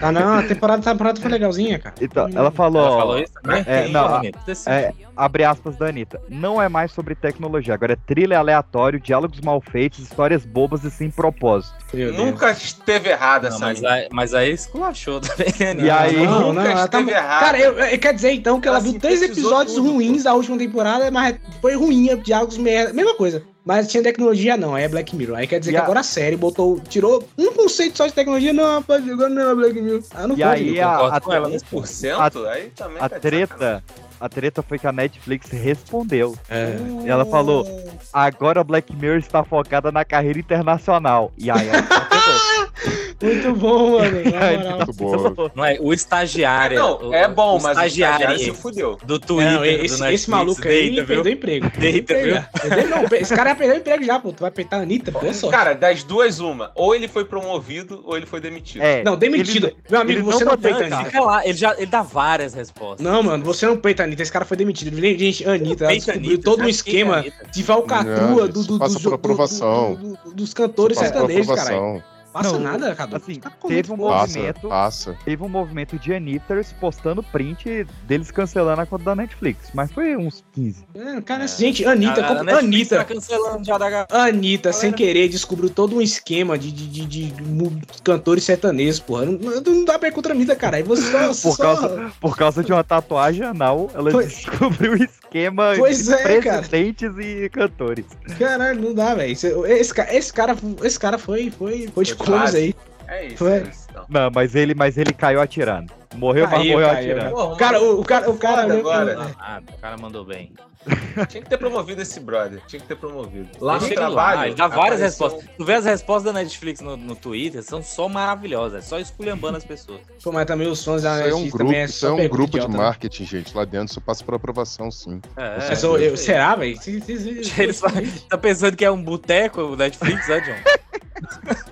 H: Ah, não, a temporada, a temporada foi legalzinha, cara.
B: Então, ela falou.
A: Ela falou isso também?
B: É, não. É, abre aspas da Anitta. Não é mais sobre tecnologia, agora é trilha aleatório, diálogos mal feitos, histórias bobas e sem propósito.
C: Nunca esteve errada essa
A: mas, aí, mas aí esculachou também, né?
B: E aí-
H: Não, não,
C: Nunca
H: ela tá...
C: esteve errada.
H: Cara, eu, eu- quer dizer então que ela,
C: Ela
H: viu três episódios
C: tudo,
H: ruins da última temporada, mas foi ruim, diálogos merda, mesma coisa. Mas tinha tecnologia não, é Black Mirror. Aí quer dizer
B: E
H: que
B: a-
H: agora a série botou, tirou um conceito só de tecnologia, não, rapaz, agora não é Black Mirror. Ah, não
B: E
H: pode.
B: aí a, a,
A: com ela nesse
C: 1%? Aí também
B: a
C: tá
B: treta. A treta foi que a Netflix respondeu.
H: É.
B: E ela falou: agora Black Mirror está focada na carreira internacional. E aí ela. (laughs)
H: Muito bom, mano. (laughs) Na moral.
E: Muito boa.
A: Não é o estagiário.
C: Não,
A: o-
C: é bom,
A: o
C: mas o estagiário se
A: estagiário
C: fudeu.
A: do Twitter.
H: Não,
A: do
H: esse,
A: Netflix,
H: esse maluco aí
A: deita, viu?
H: perdeu o emprego.
A: Deita, viu?
H: Perdeu. Não, esse cara já perdeu o emprego já, pô. Tu vai peitar a Anitta, pô, só.
C: Cara, das duas, uma. Ou ele foi promovido, ou ele foi demitido.
B: É,
H: Não, demitido.
B: ele-
H: Meu amigo, você não,
B: não
H: peita Anitta.
A: Fica lá, ele, já, ele dá várias respostas.
H: Não, mano, você não peita a Anitta. Esse cara foi demitido. Gente, Anitta, ela descobriu
A: Anitta,
H: todo um
A: é
H: esquema de falcatrua
E: Não,
H: do, do, dos- do- do- do- cantores
E: Passa por
H: sertanejos, caralho. Passa
B: Não,
H: nada, Cadu.
B: assim,
H: Tá
B: teve um
E: Passa,
B: movimento.
E: passa.
B: Teve um movimento de Anitters postando print deles cancelando a conta da Netflix. Mas foi uns 15.
H: É, cara, gente, Anitta,
A: A- a
H: como,
A: tá
H: Anitta,
A: cancelando já da galera.
H: Anitta, sem querer, descobriu todo um esquema de, de, de, de mu- cantores sertanejos, porra. Não, não dá pra ir contra a Anitta, cara. Aí você só. (laughs)
B: Por
H: só-
B: causa, por causa de uma tatuagem anal, ela
H: Pois-
B: descobriu o esquema
H: Pois
B: de
H: é, cara.
B: presidentes e cantores.
H: Caralho, não dá, velho. Esse, esse, esse cara, esse cara foi, foi, foi de
C: Base.
H: aí.
C: É isso,
H: Foi.
C: é isso. Então.
B: Não, mas ele, mas ele caiu atirando. Morreu, mas
H: Caiu,
B: morreu
H: caiu,
B: atirando.
C: Porra,
H: Cara, o, o cara, o cara
C: foda
H: olhou pra-
C: agora.
A: Ah, o cara mandou bem. (laughs)
C: Tinha que ter promovido esse brother. Tinha que ter promovido. Lá no trabalho.
A: lá, ele dá várias
C: apareceu-
A: respostas. Tu vê as respostas da Netflix no, no Twitter, são só maravilhosas, é só esculhambando as pessoas.
H: Pô, mas também os fãs da
E: Isso aí é um
H: Netflix
E: grupo,
H: também
E: isso é
H: só
E: um grupo de
H: né?
E: marketing, gente. Lá dentro isso passa por aprovação, sim.
A: É,
H: Mas
A: é,
H: eu- eu-
A: é.
H: será, velho? (laughs)
A: Tá pensando que é um boteco o Netflix, né, John?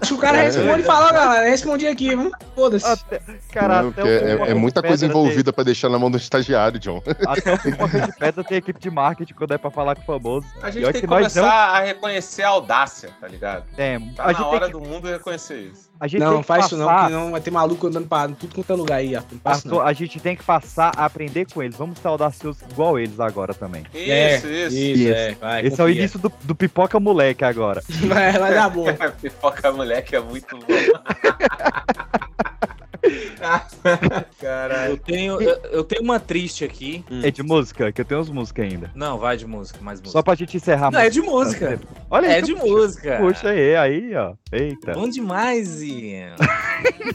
H: Se o cara
E: É.
H: responde e fala, galera, respondi aqui, Foda-se.
B: Cara,
E: Não,
B: até
E: porque
B: o
E: é, é muita coisa envolvida pra deixar na mão do estagiário, John.
B: Tem, até o Pipoca de Pedra tem equipe de marketing quando é pra falar com o famoso.
C: A gente
B: Pior
C: tem que começar
B: não
C: a reconhecer a audácia, tá ligado?
B: temos.
C: Tá
B: a
C: na
B: gente
C: hora
B: tem que,
C: do mundo reconhecer isso.
B: A gente tem
H: Não,
B: que
H: faz isso não,
B: passar-
H: que não vai ter maluco andando pra tudo quanto é lugar aí, Arthur. Não faz isso
B: Arthur,
H: não.
B: a gente tem que passar a aprender com eles. Vamos ser audaciosos igual eles agora também.
C: Isso,
H: É,
C: isso.
H: Isso,
B: Isso.
H: é, vai,
B: Esse é o
H: confia.
B: início do, do pipoca moleque agora. (laughs)
H: Vai, vai dar bom. (laughs)
C: Pipoca moleque é muito bom. (laughs) (laughs) Caralho.
A: Eu tenho, eu, eu tenho uma triste aqui.
B: É de música, que eu tenho uns músicas ainda.
A: Não, vai de música, mais música.
B: Só pra gente encerrar.
A: Não, é de música.
B: Olha aí.
A: É de música.
B: Puxa aí, aí, ó. Eita.
A: Bom demais, Ian.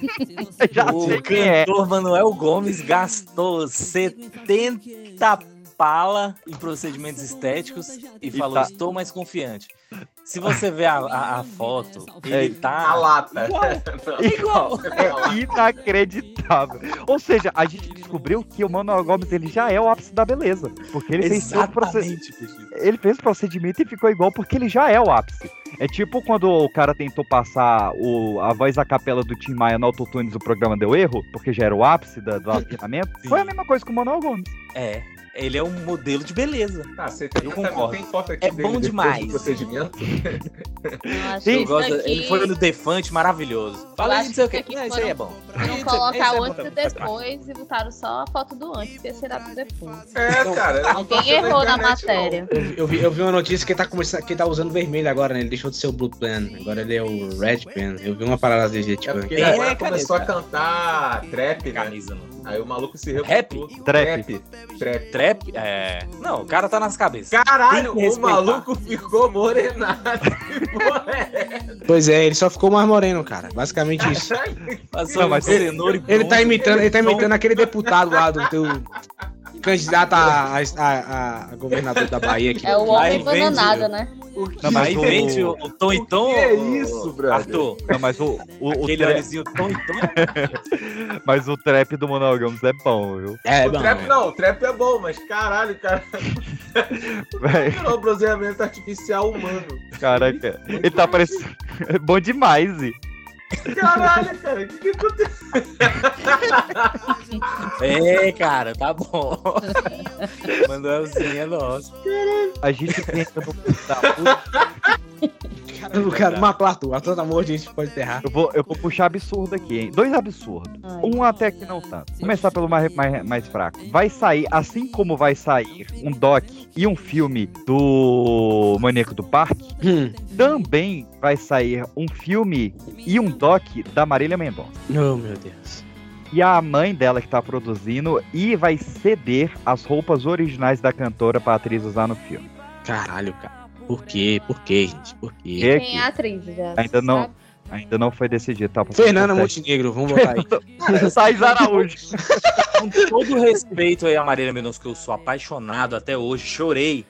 A: (laughs)
B: Já
A: o
B: sei quem é.
A: cantor Manuel Gomes gastou 70 fala em procedimentos estéticos e, falou:
B: tá-
A: estou mais confiante. Se você ver a, a- a foto, ele
B: É,
A: tá.
C: A lata.
A: Igual.
B: É inacreditável. Ou seja, a gente descobriu que o Manuel Gomes ele já é o ápice da beleza. Porque ele fez todo o procedimento.
A: Exatamente.
B: Ele fez o procedimento e ficou igual porque ele já é o ápice. É tipo quando o cara tentou passar o, a voz a capela do Tim Maia no autotunes do programa deu erro, porque já era o ápice da- do (laughs) afinamento. Foi a mesma coisa com o Manuel Gomes.
A: É, ele é um modelo de beleza.
C: Tá, você tem,
A: Eu concordo.
C: tem foto aqui
A: É bom demais.
C: procedimento?
D: Eu
A: gosto-
D: aqui-
A: Ele foi no Defante maravilhoso. Fala aí, não sei o
D: que
A: que. É, isso aí é bom.
D: Não
A: Isso-
D: colocar
A: é
D: o antes e depois e botaram só a foto do antes, ia ser a do depois.
C: É, cara. não tô
D: Alguém errou na matéria.
H: Eu, vi- eu vi, eu vi uma notícia que ele tá, começando, que ele tá usando vermelho agora, né? Ele deixou de ser o Blue Pen. Agora ele é o Red Pen. Eu vi uma parada desse
C: É
H: tipo.
C: porque
A: É,
C: ele agora
A: cara,
C: começou a
A: cara.
C: cantar trap, né?
A: Camisa, mano.
C: Aí o maluco se
A: Rap?
C: revoltou.
B: Trap.
C: Trap. Trap.
A: Trap? É. Não, o cara tá nas cabeças.
C: Caralho, o maluco ficou morenado. (laughs)
H: Pois é, ele só ficou mais moreno, cara. Basicamente isso.
A: Passou
B: Não, mas
A: um cenoura e
H: Ele tá imitando, ele tá imitando aquele deputado lá do teu candidato a, a, a- a governador da Bahia aqui.
D: É o homem
A: Aí vende-
D: né?
B: Não, mas o-
A: o, o Tom e Tom.
C: que é
A: o-
C: isso, brother?
A: Arthur,
B: Não, mas o, o, o,
A: aquele
B: tra-
A: olhozinho Tom e Tom. (laughs)
B: mas o trap do Gomes é bom, viu?
H: É,
C: o
H: bom.
C: trap não, o trap é bom, mas caralho, cara,
B: Véi,
C: virou (laughs) bronzeamento artificial humano.
B: Caraca, ele tá parecendo. (laughs) É bom demais, e.
C: Caralho, cara, o que, que aconteceu? (laughs)
A: É, cara, tá bom. Manuelzinho é nosso.
B: A gente pensa no
H: O cara matou o Arthur. Arthur tá morto, a gente pode enterrar.
B: Eu vou, eu vou puxar absurdo aqui, hein? Dois absurdos.
D: Ai.
B: Um até que não tanto. Começar pelo mais, mais, mais fraco. Vai sair, assim como vai sair um doc e um filme do Maníaco do Parque,
H: Hum.
B: também vai sair um filme e um doc da Marília Mendonça.
H: Oh, meu Deus.
B: E a mãe dela que tá produzindo e vai ceder as roupas originais da cantora pra atriz usar no filme.
H: Caralho, cara. Por quê? Por quê, gente? Por quê?
D: Quem é a atriz já?
B: Ainda não-
D: sabe?
B: ainda não foi decidido, tá?
H: Fernanda Montenegro, vamos botar aí. (laughs)
B: Sais (laughs) Araújo.
A: Com todo respeito aí a Marília Mendonça, que eu sou apaixonado até hoje, chorei.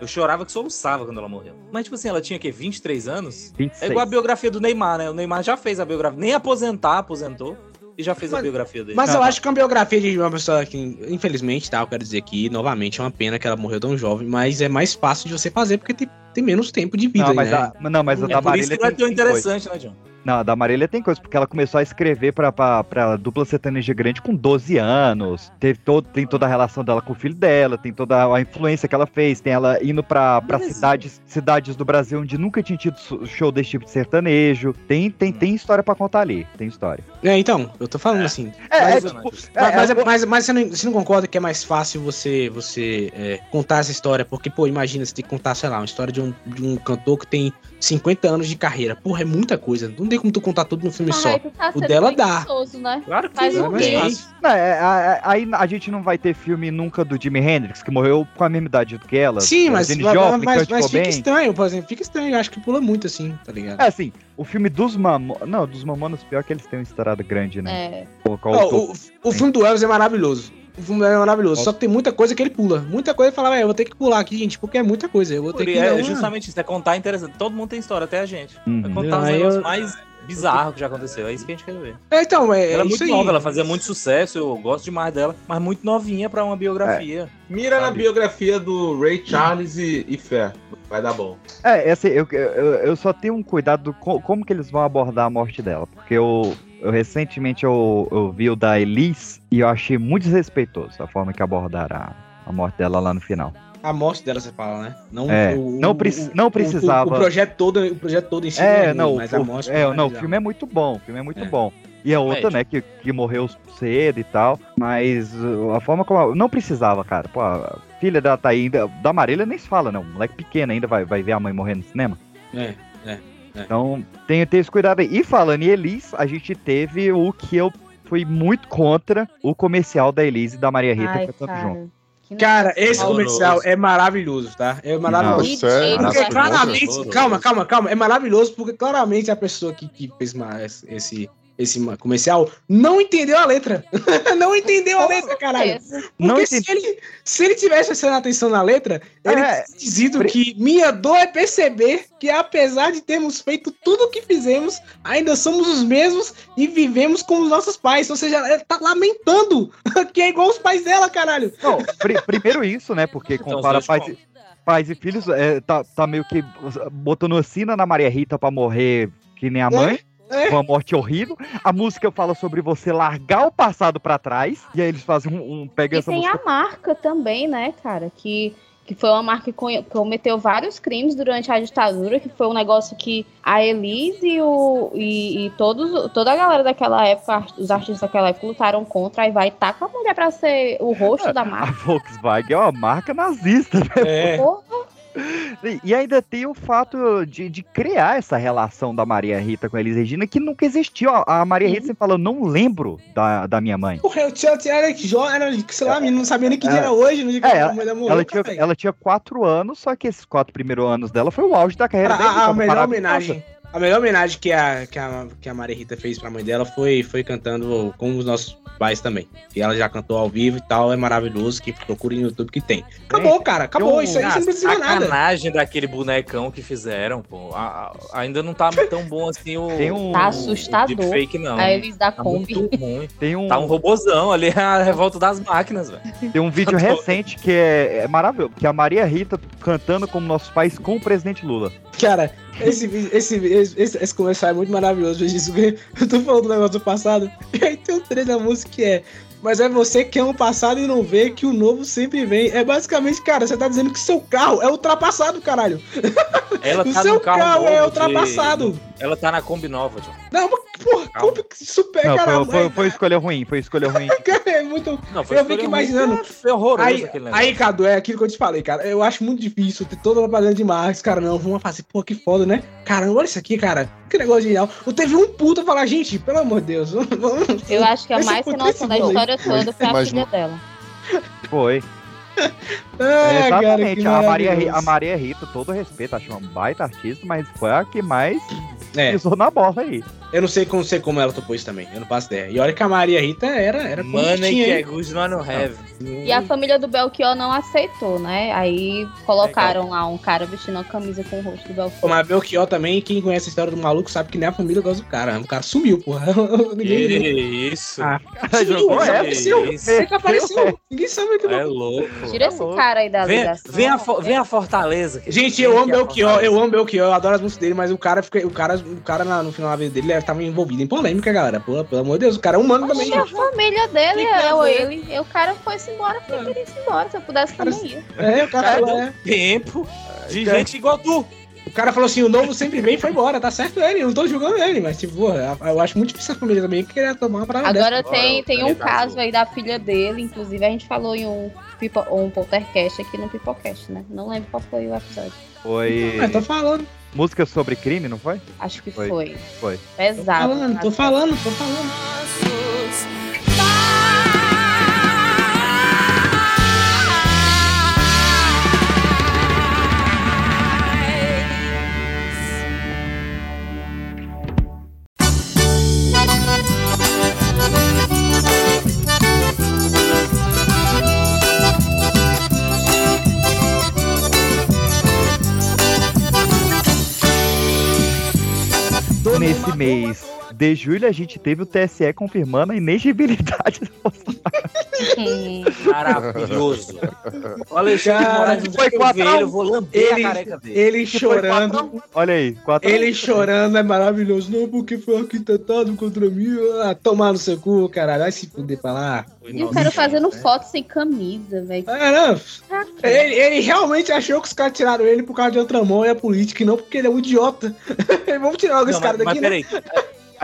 A: Eu chorava que soluçava quando ela morreu. Mas, tipo assim, ela tinha o quê? 23 anos?
B: 26.
A: É igual a biografia do Neymar, né? O Neymar já fez a biografia. Nem aposentar, aposentou. E já fez a
H: Mas-
A: biografia dele.
H: Mas eu acho que é uma biografia de uma pessoa que, infelizmente, tá? Eu quero dizer aqui, novamente, é uma pena que ela morreu tão jovem, mas é mais fácil de você fazer porque tem, tem menos tempo de vida,
B: Não, mas,
H: né?
B: a, não, mas a
A: é
B: da
A: por isso
B: Marília
A: que não é
B: tem,
A: tão interessante, né, John?
B: Não, a da Marília tem coisa, porque ela começou a escrever pra, pra, pra dupla sertaneja grande com 12 anos. Teve todo, tem toda a relação dela com o filho dela, tem toda a influência que ela fez, tem ela indo pra, pra cidades, cidades do Brasil onde nunca tinha tido show desse tipo de sertanejo. Tem, tem, tem história pra contar ali, tem história.
H: É, então, eu tô falando assim.
B: É,
H: Mas-
B: é, tipo,
H: Mas,
B: é,
H: mas,
B: é,
H: mas, mas você, não, você não concorda que é mais fácil você, você é, contar essa história? Porque, pô, imagina, você tem que contar, sei lá, uma história de um, de um cantor que tem 50 anos de carreira. Porra, é muita coisa. Não tem como tu contar tudo num filme
D: Mas
H: só.
D: tá
H: O dela dá.
D: né?
A: Claro que
D: Faz
A: não
D: um
H: mais
B: é, é, é, aí a gente não vai ter filme nunca do Jimi Hendrix, que morreu com a mesma idade do que ela.
H: Sim, mas,
B: Janis
H: mas,
B: Joplin,
H: mas,
B: Kurt
H: mas fica estranho, por exemplo. Fica estranho. Eu acho que pula muito assim, tá ligado?
B: É assim, o filme dos Mamonas. Não, dos Mamonas, pior que eles têm uma estrada grande, né?
D: É.
H: Ó,
B: o
H: o, o filme do Elvis é maravilhoso. O filme do é maravilhoso. Só que tem muita coisa que ele pula. Muita coisa ele fala, "Ué, eu vou ter que pular aqui, gente, porque é muita coisa. Eu vou ter que.
A: é
H: dar uma-"
A: justamente isso, é contar interessante. Todo mundo tem história, até a gente.
B: Uhum.
A: É contar os negócios
H: eu-
A: mais bizarros que já aconteceu. É isso que a gente quer ver.
H: É, então, é,
A: Ela é
H: é
A: muito
H: isso aí.
A: nova, ela fazia muito sucesso, eu gosto demais dela, mas muito novinha pra uma biografia.
C: Mira na biografia do Ray Charles e, e Fé. Vai dar bom.
B: É, assim, eu, eu, eu só tenho um cuidado com como que eles vão abordar a morte dela. Porque eu, eu recentemente eu, eu vi o da Elise e eu achei muito desrespeitoso a forma que abordaram a, a morte dela lá no final.
H: A morte dela, você fala, né? Não,
B: É, não preci- não precisava.
H: O, o projeto todo, o projeto todo em si
B: É,
H: ruim,
B: não,
H: mas
B: o,
H: a morte
B: é, não, o filme é muito bom, o filme é muito
H: É.
B: bom. E a outra, né, que, que morreu cedo e tal, mas a forma como. Não precisava, cara. Pô, a filha dela tá ainda. Da Marília nem se fala, não. Moleque pequeno ainda vai, vai ver a mãe morrendo no cinema.
H: É,
B: Então, tem, tem esse cuidado aí. E falando em Elis, a gente teve o que eu fui muito contra o comercial da Elise e da Maria Rita
D: Ai,
B: cantando junto.
D: Que
H: Cara, esse comercial é maravilhoso, tá? É maravilhoso. Porque
E: Nossa,
H: claramente, calma, calma, calma. É maravilhoso porque claramente a pessoa que, que fez esse, esse comercial, não entendeu a letra. (laughs) não entendeu a letra, caralho. Porque
B: Não
H: se, ele, se ele tivesse prestando atenção na letra, ele
B: É,
H: teria dizido que minha dor é perceber que apesar de termos feito tudo o que fizemos, ainda somos os mesmos e vivemos como os nossos pais. Ou seja, ela tá lamentando (laughs) que é igual os pais dela, caralho.
B: Não, pri- primeiro isso, né? Porque
A: Então,
B: compara pais, pais e filhos, é, tá, tá meio que botando sina na Maria Rita pra morrer que nem a mãe.
H: É.
B: Uma morte horrível. A música fala sobre você largar o passado pra trás. E aí eles fazem um. um pega
D: E
B: essa
D: tem
B: música.
D: a marca também, né, cara? Que, que foi uma marca que co- cometeu vários crimes durante a ditadura, que foi um negócio que a Elise e, o, e, e todos, toda a galera daquela época, os artistas daquela época, lutaram contra. Aí vai tá com a mulher pra ser o rosto da
B: A
D: marca.
B: Volkswagen é uma marca nazista, né?
H: É.
D: Porra,
B: E- ainda tem o fato de, de criar essa relação da Maria Rita com a Elis Regina que nunca existiu. A a Maria Rita sempre falou: não lembro da, da minha mãe.
H: Porra, eu tinha, tinha era que jo- era, sei lá, a menina não sabia nem que dia
B: É.
H: era hoje, no dia que
B: É,
H: a mãe da morreu,
B: Ela tinha, ela tinha quatro anos, só que esses quatro primeiros anos dela foi o auge da carreira
H: A,
B: dela.
H: a- a
B: então,
H: melhor homenagem. A melhor homenagem que a, que, a, que a Maria Rita fez pra mãe dela foi, foi cantando com os nossos pais também. E ela já cantou ao vivo e tal, é maravilhoso, que procure no YouTube que tem. Acabou, cara, acabou. Isso aí você não precisa nada.
A: sacanagem daquele bonecão que fizeram, pô. A- a- ainda não tá (laughs) tão bom assim o.
B: Tem um-
D: tá
A: o
D: assustador.
A: Fake não.
D: A Elis da
A: Tá
D: Kombi.
A: muito ruim.
B: Tem um,
A: Tá um robozão ali, (laughs) a revolta das máquinas, velho.
B: tem um vídeo (laughs) recente que é, é maravilhoso, que é a Maria Rita cantando como nossos pais com o presidente Lula.
H: Cara, esse, esse, esse, esse, comercial é muito maravilhoso. Eu tô falando do negócio do passado. E aí tem um trecho da música que é. Mas é você que ama o passado e não vê que o novo sempre vem. É basicamente, cara, você tá dizendo que seu carro é ultrapassado, caralho.
A: Ela (laughs)
H: O
A: tá
H: seu
A: no carro,
H: carro é
A: de-
H: ultrapassado.
A: Ela tá na Kombi nova, John.
H: Não, mas, porra, isso pega,
B: Não,
H: cara?
B: foi, foi, foi escolha ruim, foi escolha ruim. (laughs)
H: Cara, é muito.
A: Não,
H: Eu fico imaginando.
A: ruim, Foi horroroso
H: Aí,
A: aquele negócio.
H: aí, Cadu, é aquilo que eu te falei, cara. Eu acho muito difícil ter toda a propaganda de marcas, cara. Não, vamos fazer, pô, que foda, né? Caramba, olha isso aqui, cara. Que negócio genial. Eu teve um puta falar, gente, pelo amor de Deus. (laughs)
D: Eu acho que a
H: Esse
D: mais sem noção da história toda foi a filha dela.
B: Foi. É,
H: cara,
B: exatamente.
H: que
B: a, Maria, a Maria Rita, todo respeito, acho uma baita artista, mas foi a que mais
H: É,
B: pisou na bola aí.
H: Eu não sei como, sei como ela topou isso também. Eu não faço ideia. E olha que a Maria Rita era, era
A: Money
H: bonitinha,
A: que
H: hein?
A: é good, nós não have.
D: E a família do Belchior não aceitou, né? Aí colocaram lá um cara vestindo uma camisa com o rosto do Belchior.
H: mas Belchior também, quem conhece a história do maluco sabe que nem a família gosta do cara. O cara sumiu, porra. (laughs) Ninguém viu.
A: Que isso.
H: Ah,
B: Cara,
H: sumiu,
B: jogou
H: desapareceu.
A: essa.
H: Sei que apareceu. Ninguém sabe que
A: É louco.
D: Tira esse cara aí da
A: Vem,
D: ligação.
A: vem, a, fo- vem a Fortaleza.
H: Gente, eu amo Belchior, eu amo Belchior, eu adoro as músicas dele, mas o cara, fica, o cara, o cara na- no final da vida dele ele tava envolvido em polêmica, galera. Pô, pelo amor de Deus, o cara é humano também.
D: Oxe, a família dele é
A: é
D: o
A: ver?
D: ele. E o cara foi-se embora porque queria ir embora. Se eu pudesse,
H: Cara,
D: também ia.
H: É, o cara,
A: Cara,
H: falou, é.
A: tempo de
H: Cara.
A: gente igual tu.
H: O cara falou assim: o novo sempre vem e foi embora, tá certo ele, eu não tô julgando ele, mas tipo, porra, eu acho muito difícil a família também querer tomar uma parada
D: Agora
A: dessa.
D: tem,
A: Agora,
D: tem um
A: tá
D: caso aí da filha dele, inclusive a gente falou em um, pipo, um poltercast aqui no Pipocast, né? Não lembro qual foi o episódio.
B: Foi.
H: Ah, tô falando,
B: música sobre crime, não foi?
D: Acho que
B: Foi.
D: foi.
B: Foi.
H: tô
D: Pesado.
H: falando, tô falando, tô falando.
B: Nesse mês de julho, a gente teve o TSE confirmando a inegibilidade do Bolsonaro.
A: Maravilhoso. O Alexandre Moraes,
B: foi quatro
A: ver eu vou lamber
H: Ele-
A: a careca dele.
H: Ele chorando,
B: 4 a 1. Olha aí, 4
H: ele chorando é maravilhoso. Não, porque foi arquitetado contra mim. Ah, tomar no seu cu, caralho, vai se fuder pra lá.
D: E o cara fazendo foto sem camisa, velho.
H: Ah, não. Ele, ele realmente achou que os caras tiraram ele por causa de outra mão e a política, e não porque ele é um idiota. (laughs) Vamos tirar logo esse
A: Não,
H: cara
A: mas, mas
H: daqui, né?
A: peraí.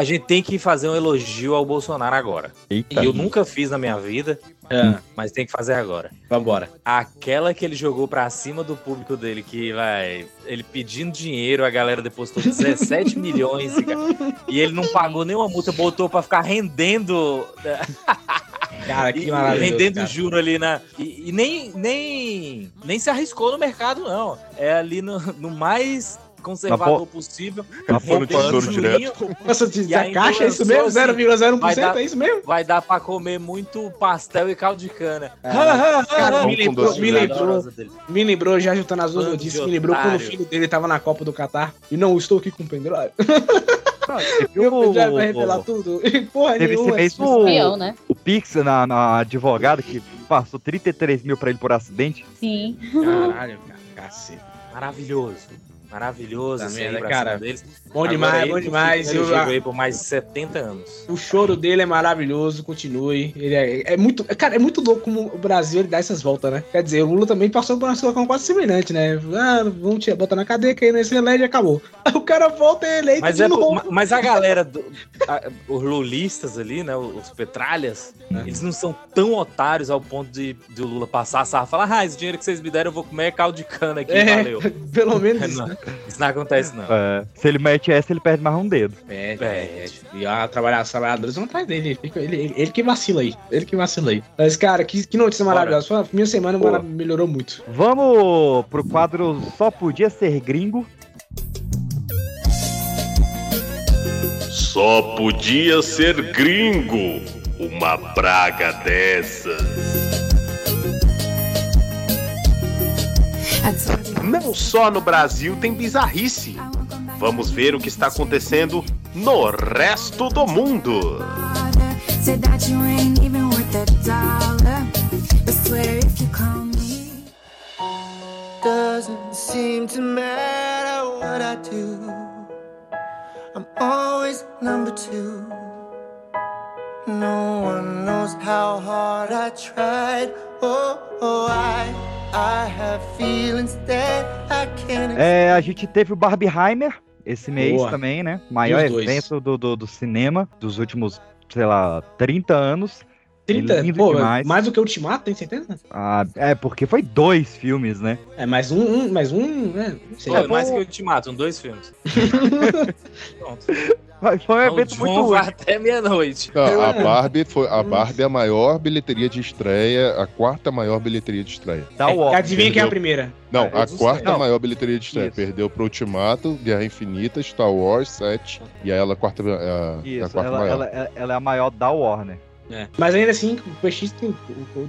A: A gente tem que fazer um elogio ao Bolsonaro agora.
B: Eita.
A: E eu nunca fiz na minha vida,
H: Ah,
A: mas tem que fazer agora.
H: vambora.
A: Aquela que ele jogou pra cima do público dele, que vai. Ele pedindo dinheiro, a galera depositou 17 (laughs) milhões. e, cara, E ele não pagou nenhuma multa, botou pra ficar rendendo. (laughs)
H: Cara, que maravilhoso.
A: rendendo
H: cara.
A: juro ali na. E, e nem, nem, nem se arriscou no mercado, não. É ali no, no mais conservador
B: Na
A: possível.
B: Na
A: Rodei
E: tesouro
A: um
E: direto.
H: Nossa,
A: E
H: da
A: ainda
H: caixa é isso
A: lançou
H: mesmo?
A: assim,
H: 0,01%?
A: vai dar-
H: É isso mesmo?
A: Vai dar pra comer muito pastel e caldo de cana.
H: Cara, me
E: com
H: lembrou,
E: doce
H: me
E: de
H: lembrou, me lembrou, já juntando as duas notícias,
A: de
H: me lembrou quando o filho dele tava na Copa do Catar e não estou aqui com o pendrive. (laughs) Meu pendrive vai revelar tudo. (laughs) Porra
B: Teve esse
H: nenhuma.
B: mês
H: esse-
B: o,
D: Espião, né?
B: o Pix na, na advogada que passou 33 mil pra ele por acidente.
D: Sim.
H: Caralho, cara, cacete.
A: Maravilhoso. Maravilhoso esse
H: cara?
A: deles.
H: Bom
A: Agora
H: demais,
A: ele
H: bom demais.
A: no
H: Eu-
A: jogo aí por mais de 70 anos.
H: O choro dele é maravilhoso, continue. Ele é, é muito. Cara, é muito louco como o Brasil ele dá essas voltas, né? Quer dizer, o Lula também passou por uma situação quase semelhante, né? Ah, vamos te botar na cadeia, que aí nesse elege e acabou. Aí (laughs) o cara volta e é eleito
A: Mas,
H: de
A: é,
H: novo.
A: ma- mas a galera, do- a- os lulistas ali, né, os petralhas,
H: É.
A: eles não são tão otários ao ponto de, de o Lula passar a sarra e falar, ah, esse dinheiro que vocês me deram eu vou comer é caldo de cana aqui,
H: É,
A: valeu. (laughs)
H: pelo menos (laughs) isso.
A: Não,
H: né?
A: Isso não acontece, não.
B: É, se ele mete essa, ele perde mais um dedo.
H: É,
A: É.
H: E a trabalhar, os trabalhadores vão atrás dele. Ele, ele, ele- que vacila aí. Ele que vacila aí. Mas, cara, que, que notícia
A: Bora.
H: maravilhosa. Foi- Minha semana mara- melhorou muito.
B: Vamos pro quadro Só Podia Ser Gringo.
F: Só podia ser gringo uma praga dessas. Não só no Brasil tem bizarrice. Vamos ver o que está acontecendo no resto do mundo.
J: I'm always number two. No one knows how hard I tried. Oh, oh I, I have feelings that I can't.
B: É, a gente teve o Barbieheimer esse mês
H: Boa.
B: também, né? Maior evento do, do, do cinema dos últimos, sei lá, 30 anos.
H: 30?
B: Lindo
H: Pô,
B: demais.
H: mais do que o Ultimato, tem certeza?
B: Ah, é, porque foi dois filmes, né?
H: É, mais um, um mais um, né? Não sei.
A: Pô, mais que eu te mato, dois filmes. (laughs) Pronto.
B: Mas Foi um
A: Então,
B: evento muito útil.
A: até meia-noite.
E: A Barbie foi a Barbie é a maior bilheteria de estreia, a quarta maior bilheteria de estreia.
B: Da
H: É,
B: Warner.
H: adivinha quem é a primeira?
E: Não,
A: Ah,
E: a quarta maior bilheteria de estreia.
B: Isso.
E: Perdeu pro Ultimato, Guerra Infinita, Star Wars 7 e aí ela a quarta a, a
B: Isso,
E: quarta
B: ela,
E: maior.
B: ela- ela- ela é a maior da Warner.
H: É. Mas ainda assim, o PX tem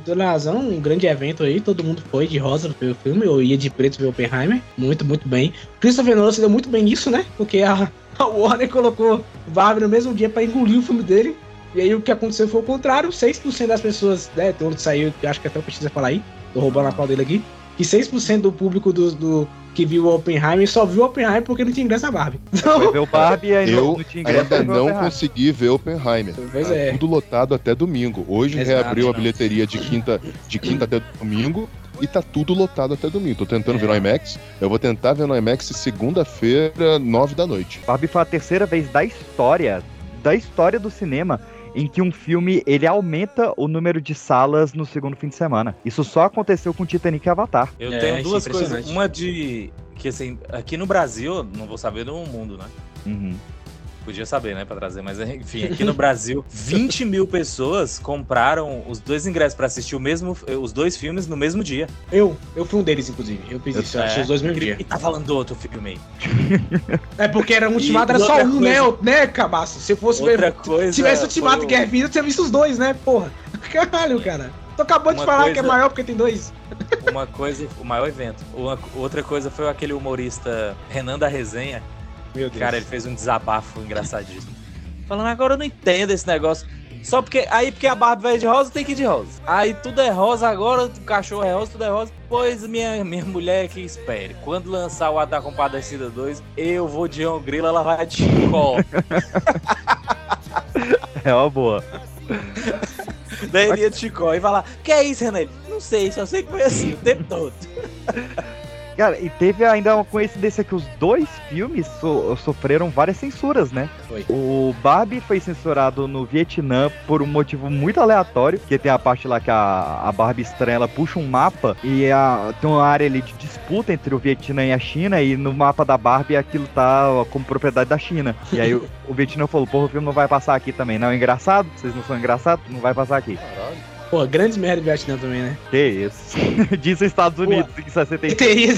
H: Dona Razão, um grande evento aí, todo mundo foi de rosa ver o filme, eu ia de preto ver Oppenheimer, muito, muito bem. Christopher Nolan se deu muito bem nisso, né? Porque a, a Warner colocou Barbie no mesmo dia pra engolir o filme dele. E aí o que aconteceu foi o contrário, 6% das pessoas, né, todo saiu, acho que até o PX vai falar aí, tô roubando a pau dele aqui, que 6% do público do, do- que viu o Oppenheimer só viu o Oppenheimer porque não tinha ingresso na Barbie.
B: Foi ver o Barbie e aí
E: Eu
B: não, tinha ingresso
E: ainda não consegui ver Oppenheimer.
H: Pois
E: Tá
H: é.
E: Tudo lotado até domingo. Hoje
H: Exato,
E: reabriu a
H: não.
E: bilheteria de quinta, de quinta até domingo e tá tudo lotado até domingo. Tô tentando
H: É.
E: ver no IMAX. Eu vou tentar ver no IMAX segunda-feira, nove da noite.
B: Barbie foi a terceira vez da história, da história do cinema, em que um filme ele aumenta o número de salas no segundo fim de semana. Isso só aconteceu com Titanic e Avatar.
A: Eu
H: É,
A: tenho
H: é
A: duas coisas. Uma de. Que assim, aqui no Brasil, não vou saber no mundo, né?
B: Uhum.
A: Podia saber, né, pra trazer, mas (laughs) enfim, aqui no Brasil, 20 mil pessoas compraram os dois ingressos pra assistir o mesmo, os dois filmes no mesmo dia.
H: Eu, eu fui um deles, inclusive. Eu fiz isso, eu
A: É.
H: achei os dois no mesmo dia.
A: E tá falando do outro filme aí.
H: É porque era um ultimato, era só um,
A: coisa-
H: né, né, cabaço? Se fosse
A: Outra
H: ver,
A: coisa
H: se tivesse ultimato e Guerra eu tinha visto os dois, né, porra? (laughs) Caralho, cara. Tô acabando de falar que é
A: coisa-
H: maior porque tem dois.
A: Uma coisa, o maior evento. Uma, outra coisa foi aquele humorista Renan da Resenha.
H: Meu Deus.
A: Cara, ele fez um desabafo engraçadíssimo. Falando, agora eu não entendo esse negócio. Só porque. Aí, porque a Barbie vai de rosa, tem que ir de rosa. Aí tudo é rosa agora, o cachorro é rosa, tudo é rosa. Pois minha, minha mulher que espere. Quando lançar o Ataque Compadecida 2, eu vou de Grilo, ela vai de Chicó. (laughs)
B: É uma boa.
A: Daí ele ia de Chicó e falar: Que é isso, Renan? Ele, Não sei, só sei que foi assim o tempo todo. (laughs)
B: Cara, e teve ainda uma coincidência que os dois filmes so- sofreram várias censuras, né?
H: Foi.
B: O Barbie foi censurado no Vietnã por um motivo muito aleatório, que tem a parte lá que a, a Barbie estranha, ela puxa um mapa e a- tem uma área ali de disputa entre o Vietnã e a China, e no mapa da Barbie aquilo tá como propriedade da China. E aí o, (laughs) o Vietnã falou, porra, o filme não vai passar aqui também, não é engraçado? Vocês não são engraçados? Não vai passar aqui.
E: Caralho.
H: Pô, grandes merda do Vietnã também, né?
B: Que isso. (laughs) Diz os Estados Unidos em 63.
H: Teria.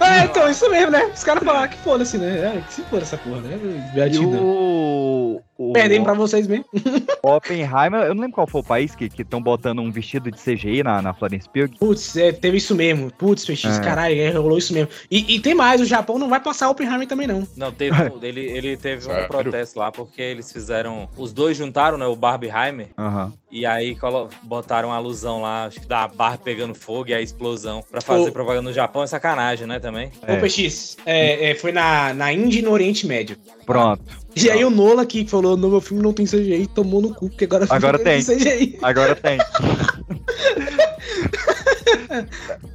H: é, então, isso mesmo, né? Os caras falaram que foda-se, né? É, que se foda essa porra, né? Vietnã.
B: o... o
H: Perdem pra vocês mesmo. (laughs)
B: Oppenheimer, eu não lembro qual foi o país que estão botando um vestido de CGI na, na Florence Pugh.
H: Putz, é, teve isso mesmo. Putz, PX,
B: É.
H: caralho, é, rolou isso mesmo. E, e tem mais, o Japão não vai passar Oppenheimer também, não.
A: Não, teve, (laughs) ele, ele teve um protesto lá porque eles fizeram. Os dois juntaram, né? O Barbieheimer.
B: Aham.
A: E aí botaram a alusão lá, acho que da Barbie pegando fogo e a explosão. Pra fazer
H: Ô.
A: propaganda no Japão é sacanagem, né? Também.
B: É.
H: Ô, PX, é, é, foi na, na Índia e no Oriente Médio.
B: Pronto.
H: E aí o Nola aqui que falou, no meu filme não tem CGI, tomou no cu, porque agora (laughs) o
B: Agora tem.
H: CGI.
B: Agora tem.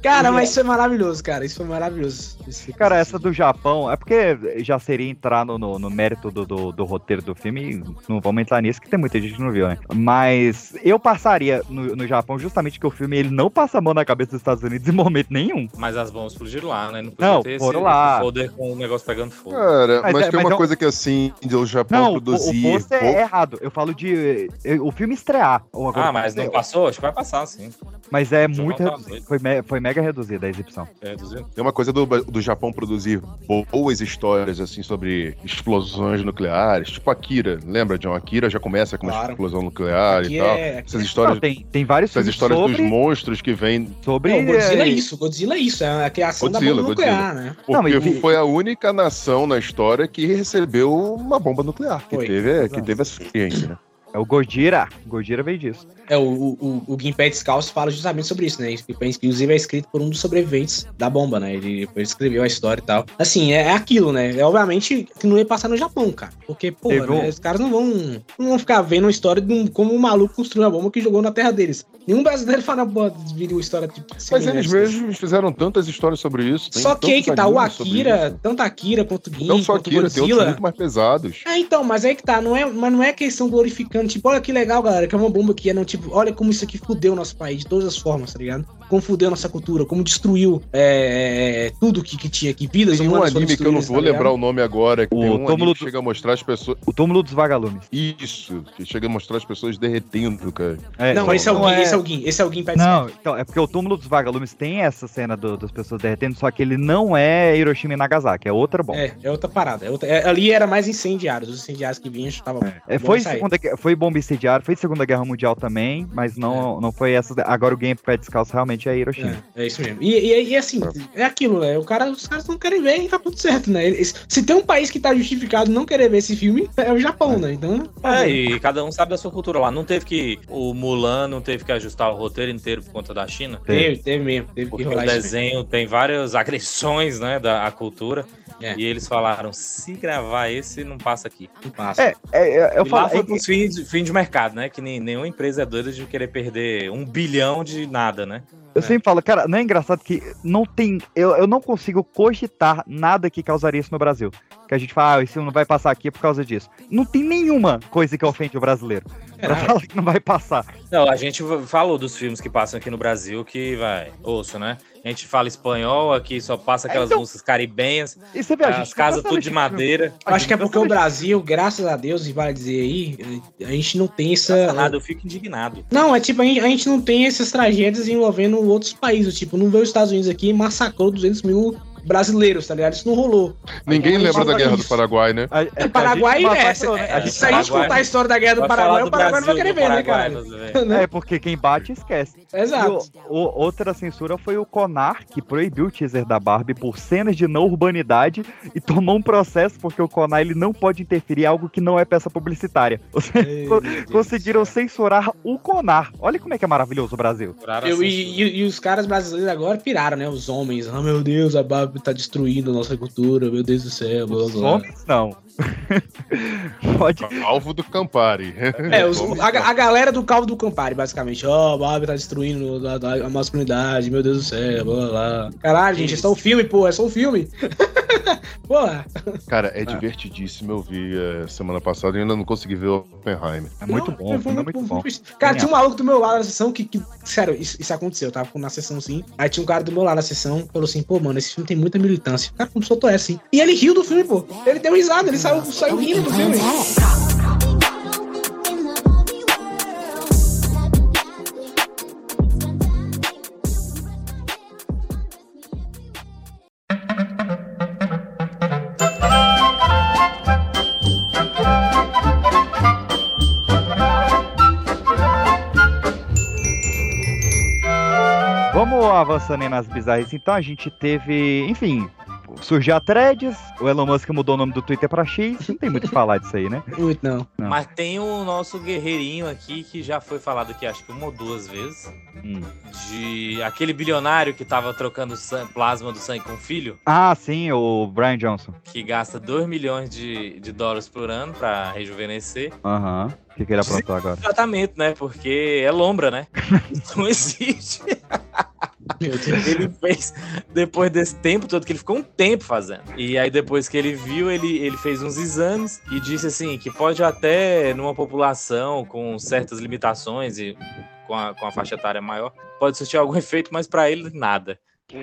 H: Cara, mas isso foi maravilhoso, cara. Isso foi maravilhoso. Isso-
B: Cara, essa do Japão, é porque já seria entrar no, no, no mérito do, do, do roteiro do filme, não vamos entrar nisso, que tem muita gente que não viu, né? Mas eu passaria no, no Japão justamente que o filme ele não passa a mão na cabeça dos Estados Unidos em momento nenhum.
A: Mas as bombas explodiram lá, né? Não podia
B: Não,
A: ter
B: foram
A: esse,
B: lá.
A: esse folder com o negócio pegando fogo.
E: Cara,
B: Mas
E: mas,
B: é-
E: tem
B: mas
E: uma
B: é um-
E: coisa que assim, o Japão
B: Não, o, o
E: produzir.
B: posto é errado. Eu falo de eh, o filme estrear.
A: Ah, mas não passou? Acho que vai passar, sim.
B: Mas é muito. Foi, me- foi mega reduzida a exibição.
A: É.
E: Tem uma coisa do, do Japão produzir boas histórias, assim, sobre explosões nucleares, tipo Akira. Lembra, John? Akira já começa com uma
H: Claro.
E: explosão nuclear
H: Aqui
E: e tal.
H: é-
E: Essas histórias,
B: Não, tem, tem vários
E: essas histórias
B: sobre,
E: dos monstros que vêm.
B: sobre
H: Não, Godzilla é
B: eh,
H: isso, Godzilla é isso, é a criação
E: Godzilla,
H: da bomba
E: Godzilla.
H: nuclear, né?
E: Porque
B: Não, mas-
E: foi a única nação na história que recebeu uma bomba nuclear, que,
H: Foi,
E: teve, que teve essa experiência, né?
B: É o Gojira. Gojira veio disso.
H: É, o, o, o Descalço fala justamente sobre isso, né? Inclusive é escrito por um dos sobreviventes da bomba, né? Ele depois escreveu a história e tal. Assim, é, é aquilo, né? É obviamente que não ia passar no Japão, cara. Porque, pô, né, os caras não vão, não vão ficar vendo a história de um, como um maluco construiu a bomba que jogou na terra deles. Nenhum brasileiro (laughs) fala, pô, viu história tipo.
E: Mas eles mesmos fizeram tantas histórias sobre isso.
H: Só que aí que tá, o Akira, tanto Akira quanto Gin,
E: Não só Akira, tem outros muito mais pesados.
H: É, então, mas aí que tá, não é, mas não é questão glorificando, tipo, olha que legal, galera, que é uma bomba que é, não, tipo, olha como isso aqui fudeu o nosso país de todas as formas, tá ligado? Como fudeu a nossa cultura, como destruiu é, é, tudo que, que tinha aqui, vidas
E: Tem um anime que eu não vou
H: tá
E: lembrar o nome agora, que
B: O
E: tem um
B: Túmulo
E: anime
B: do-
E: chega a mostrar as pessoas.
B: O túmulo dos vagalumes.
E: Isso, que chega a mostrar as pessoas derretendo, cara.
B: É,
H: Não, esse é o
B: não
H: Gin, esse é o Gin, esse é Gin Pet
B: Não, então, é porque o túmulo dos vagalumes tem essa cena do- das pessoas derretendo, só que ele não é Hiroshima e Nagasaki, é outra bomba.
H: É, é outra parada. é outra- é, ali era mais incendiários, os incendiários que vinham estavam.
B: É, foi, segunda, foi bomba incendiária, foi Segunda Guerra Mundial também, mas não, não foi essa. Agora o Game Pé Descalço realmente é Hiroshima.
H: É, é isso mesmo. E, e, e assim, é aquilo, né? O cara, os caras não querem ver e tá tudo certo, né? Eles- se tem um país que tá justificado não querer ver esse filme, é o Japão, né? Então.
A: É, e cada um sabe da sua cultura lá. Não teve que. O Mulan não teve que ajustar o roteiro inteiro por conta da China.
H: Teve, teve mesmo. Teve que
A: Porque o
H: isso. mesmo.
A: desenho tem várias (laughs) agressões, né, da a cultura.
H: É.
A: E eles falaram, se gravar esse, não passa aqui.
H: Não passa.
B: É, é, é, eu
A: e
B: falo.
A: lá foi
B: é-
A: pros fins de, fim de mercado, né? Que nem, nenhuma empresa é doida de querer perder um bilhão de nada, né?
B: Eu sempre falo, cara, não é engraçado que não tem. Eu, eu não consigo cogitar nada que causaria isso no Brasil. Que a gente fala, ah, isso não vai passar aqui por causa disso. Não tem nenhuma coisa que ofende o brasileiro. Pra falar que não vai passar.
A: Não, a gente falou dos filmes que passam aqui no Brasil que vai, osso, né? A gente fala espanhol, aqui só passa aquelas
B: então-
A: músicas caribenhas,
B: E você vê,
A: as
B: gente
A: casas tudo de madeira.
H: Eu acho que é porque o Brasil, graças a Deus, e vale dizer aí, a gente não tem essa.
A: nada, eu fico indignado.
H: Não, é tipo, a gente, a gente não tem essas tragédias envolvendo outros países. Tipo, não veio os Estados Unidos aqui e massacrou 200 mil brasileiros, tá ligado? Isso não rolou.
E: Ninguém
H: Então,
E: lembra da Guerra
H: isso.
E: do Paraguai, né?
B: A, é,
H: O Paraguai, é,
B: né?
H: é, se a gente contar a história da Guerra do Paraguai,
A: falar
H: o Paraguai não vai querer
A: do
H: ver, né, cara?
A: vê.
B: É, porque quem bate esquece.
H: Exato.
B: O- o- outra censura foi o Conar, que proibiu o teaser da Barbie por cenas de não urbanidade e tomou um processo porque o Conar ele não pode interferir em algo que não é peça publicitária. (laughs) Conseguiram censurar o Conar. Olha como é que é maravilhoso o Brasil.
H: Eu- e, e- e os caras brasileiros agora piraram, né? Os homens. Ah, meu Deus, a Barbie tá destruindo a nossa cultura, meu Deus do céu. Blá,
B: Os
H: blá.
B: homens, não. (laughs) pode.
E: Alvo do Campari.
H: É, os- a, a galera do calvo do Campari, basicamente. Ó, a Barbie tá destruindo a, a- a masculinidade, meu Deus do céu, blá, blá. Caralho, gente, é só um filme, pô, é só um filme. (laughs) Porra.
E: Cara, é divertidíssimo. Eu vi eh, semana passada e ainda não consegui ver o Oppenheimer.
B: É muito
H: Não,
B: bom, o é muito bom.
H: Cara, tinha um maluco do meu lado na sessão que, que- sério, isso, isso aconteceu, eu tava na sessão sim. Aí tinha um cara do meu lado na sessão, falou assim, pô, mano, esse filme tem muita militância. O cara como soltou essa, assim. E ele riu do filme, pô. Ele deu risada, ele saiu, saiu rindo do filme.
B: avançando nas bizarrices, então a gente teve, enfim, surgiu a Threads, o Elon Musk mudou o nome do Twitter pra X, (laughs) não tem muito o que falar disso aí, né?
H: Muito não.
B: Não.
A: Mas tem o nosso guerreirinho aqui que já foi falado aqui, acho que uma ou duas vezes.
B: Hum.
A: De aquele bilionário que tava trocando plasma do sangue com o filho,
B: Ah, sim, o Brian Johnson.
A: que gasta 2 milhões de, de dólares por ano pra rejuvenescer.
B: Aham. O que, que ele aprontou agora?
A: Tratamento, né? Porque é lombra, né? (laughs) Não existe.
H: Meu Deus.
A: Ele fez depois desse tempo todo, que ele ficou um tempo fazendo. E aí, depois que ele viu, ele, ele fez uns exames e disse assim: que pode até, numa população com certas limitações e com a, com a faixa etária maior, pode surtir algum (laughs) efeito, mas pra ele, nada.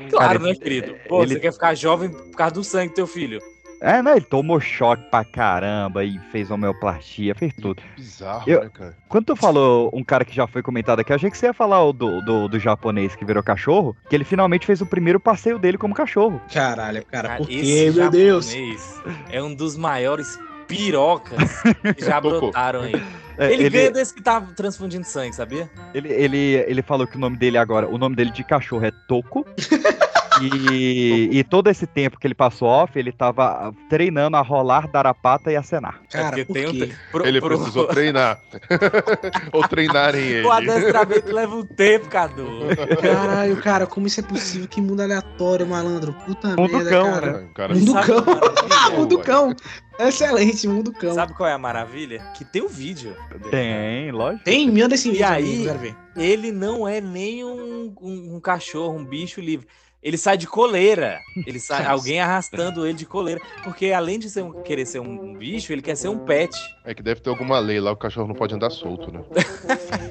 A: Claro,
B: Cara,
A: né, querido? Pô,
B: ele-
A: você quer ficar jovem por causa do sangue do teu filho.
B: É, né? Ele tomou choque pra caramba e fez homeoplastia, fez tudo.
E: Bizarro,
B: Eu-
E: né, cara?
B: Quando tu falou um cara que já foi comentado aqui, eu achei que você ia falar o do, do, do japonês que virou cachorro, que ele finalmente fez o primeiro passeio dele como cachorro.
H: Caralho, cara, por
A: esse
H: quê, meu Deus?
A: japonês É um dos maiores pirocas que já (laughs) brotaram aí.
B: É,
A: Ele,
B: ele,
A: ganha desse que tá transfundindo sangue, sabia?
B: ele, ele, ele falou que o nome dele agora, o nome dele de cachorro é Toco. (laughs) E, e todo esse tempo que ele passou off, ele tava treinando a rolar, dar a pata e acenar.
H: Cara,
A: porque
H: por
A: tem um te- pro-
E: Ele
A: pro-
E: precisou treinar. (laughs) Ou treinarem ele.
A: O adestramento leva um tempo, Cadu.
H: Caralho, cara, como isso é possível? Que mundo aleatório, malandro. Puta
B: Mundo
H: merda,
B: cão,
H: cara.
E: O cara
H: Mundo
A: Sabe
H: cão. (laughs)
A: maravilha?
H: Ah, mundo cão. Excelente, mundo cão.
A: Sabe qual é a maravilha? Que tem o vídeo.
B: Tem, lógico.
H: Tem, me anda esse
A: E
H: vídeo
A: aí-
H: aí, quero ver.
A: Ele não é nem um, um- um cachorro, um bicho livre. Ele sai de coleira. Ele sai, alguém arrastando ele de coleira. Porque além de ser um- querer ser um bicho, ele quer ser um pet.
E: É que deve ter alguma lei lá, o cachorro não pode andar solto, né? (laughs)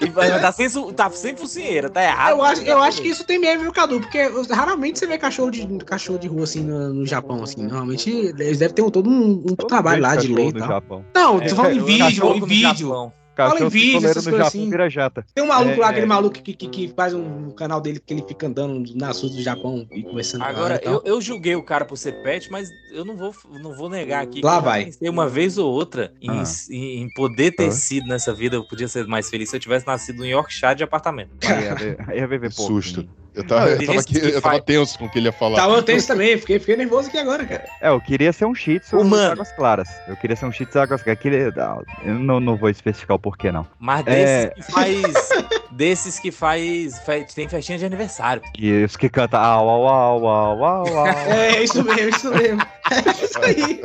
A: E vai- tá sem, tá sem focinheira, tá errado.
H: Eu acho, eu acho que isso tem mesmo, viu, Cadu? Porque raramente você vê cachorro de, cachorro de rua assim no, no Japão, assim. Normalmente eles devem ter um- todo um, um trabalho lá de lei
B: no
H: tal.
B: Japão.
H: Não,
A: É,
H: tô falando em
A: o
H: vídeo, em
A: no
H: vídeo.
B: Cachorro
H: em vídeo,
B: pistoleiro
H: essas coisas
B: Japão
H: assim.
B: jata.
H: Tem um maluco
B: É,
H: lá,
B: é.
H: aquele maluco que, que, que faz um canal dele que ele fica andando nas ruas do Japão e conversando com
A: Agora,
H: ela tal.
A: eu, eu julguei o cara por ser pet, mas eu não vou, não vou negar aqui
H: Lá
A: eu
H: vai.
A: pensei uma vez ou outra em,
B: Ah.
A: em- em poder ter
B: Ah.
A: sido nessa vida, eu podia ser mais feliz se eu tivesse nascido em Yorkshire de apartamento.
B: Aí ia ver- aí ia ver
E: Que
B: pouquinho.
E: susto. Eu tava, eu tava, aqui-
A: que
E: eu tava tenso com o que ele ia falar.
H: Tava tenso também, fiquei, fiquei nervoso aqui agora, cara.
B: É, eu queria ser um shih tzu
A: Humano.
B: de águas claras. Eu queria ser um shih tzu de águas claras. Não, Eu não, não vou especificar o porquê, não.
A: Mas
B: É.
A: que faz. Desses que faz, faz- Tem festinha de aniversário.
B: E os que cantam au, au, au, au, au, au.
H: É, isso mesmo, isso mesmo. É isso aí.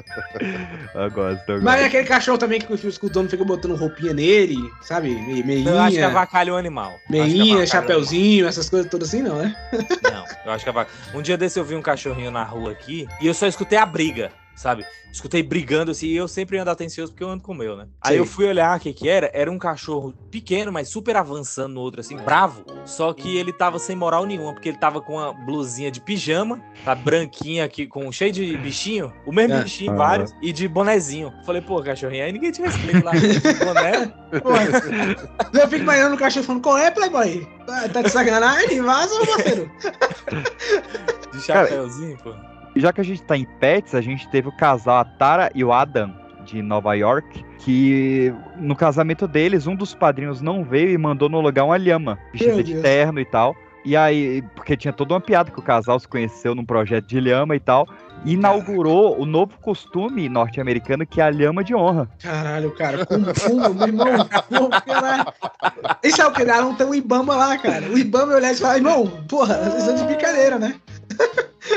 B: eu gosto, eu
H: Mas é
B: gosto.
H: aquele cachorro também que os dono fica botando roupinha nele, sabe? Me- Meinha,
A: Eu acho que avacalha o animal. Que
H: meinha,
A: avacalha
H: chapeuzinho, essas coisas todas assim, não, né?
A: Não, eu acho que a vaca. Um dia desse eu vi um cachorrinho na rua aqui e eu só escutei a briga, sabe? Escutei brigando assim e eu sempre ando atencioso porque eu ando com o meu, né? Aí
H: Sei.
A: eu fui olhar o que que era. Era um cachorro pequeno, mas super avançando no outro, assim, bravo. Só que ele tava sem moral nenhuma, porque ele tava com uma blusinha de pijama, tá branquinha aqui, com cheio de bichinho, o mesmo
H: É.
A: bichinho, vários, e de bonezinho. Falei, pô, cachorrinho, aí ninguém te respeita lá de boné. (laughs)
H: Eu fico imaginando o cachorro falando, qual é, Playboy? Tá, tá de sacanagem? Vaza, meu parceiro. (laughs)
A: De chapéuzinho, pô.
B: Já que a gente tá em pets, a gente teve o casal a Tara e o Adam de Nova York, que no casamento deles, um dos padrinhos não veio e mandou no lugar uma lhama, vestida de terno e tal. E aí, porque tinha toda uma piada que o casal se conheceu num projeto de lhama e tal, e inaugurou o novo costume norte-americano que é a lhama de honra.
H: Caralho, cara, como, meu irmão? Caralho? Isso é o que? Não tem o Ibama lá, cara. O Ibama olhar e falar, irmão, porra, vocês estão de brincadeira, né?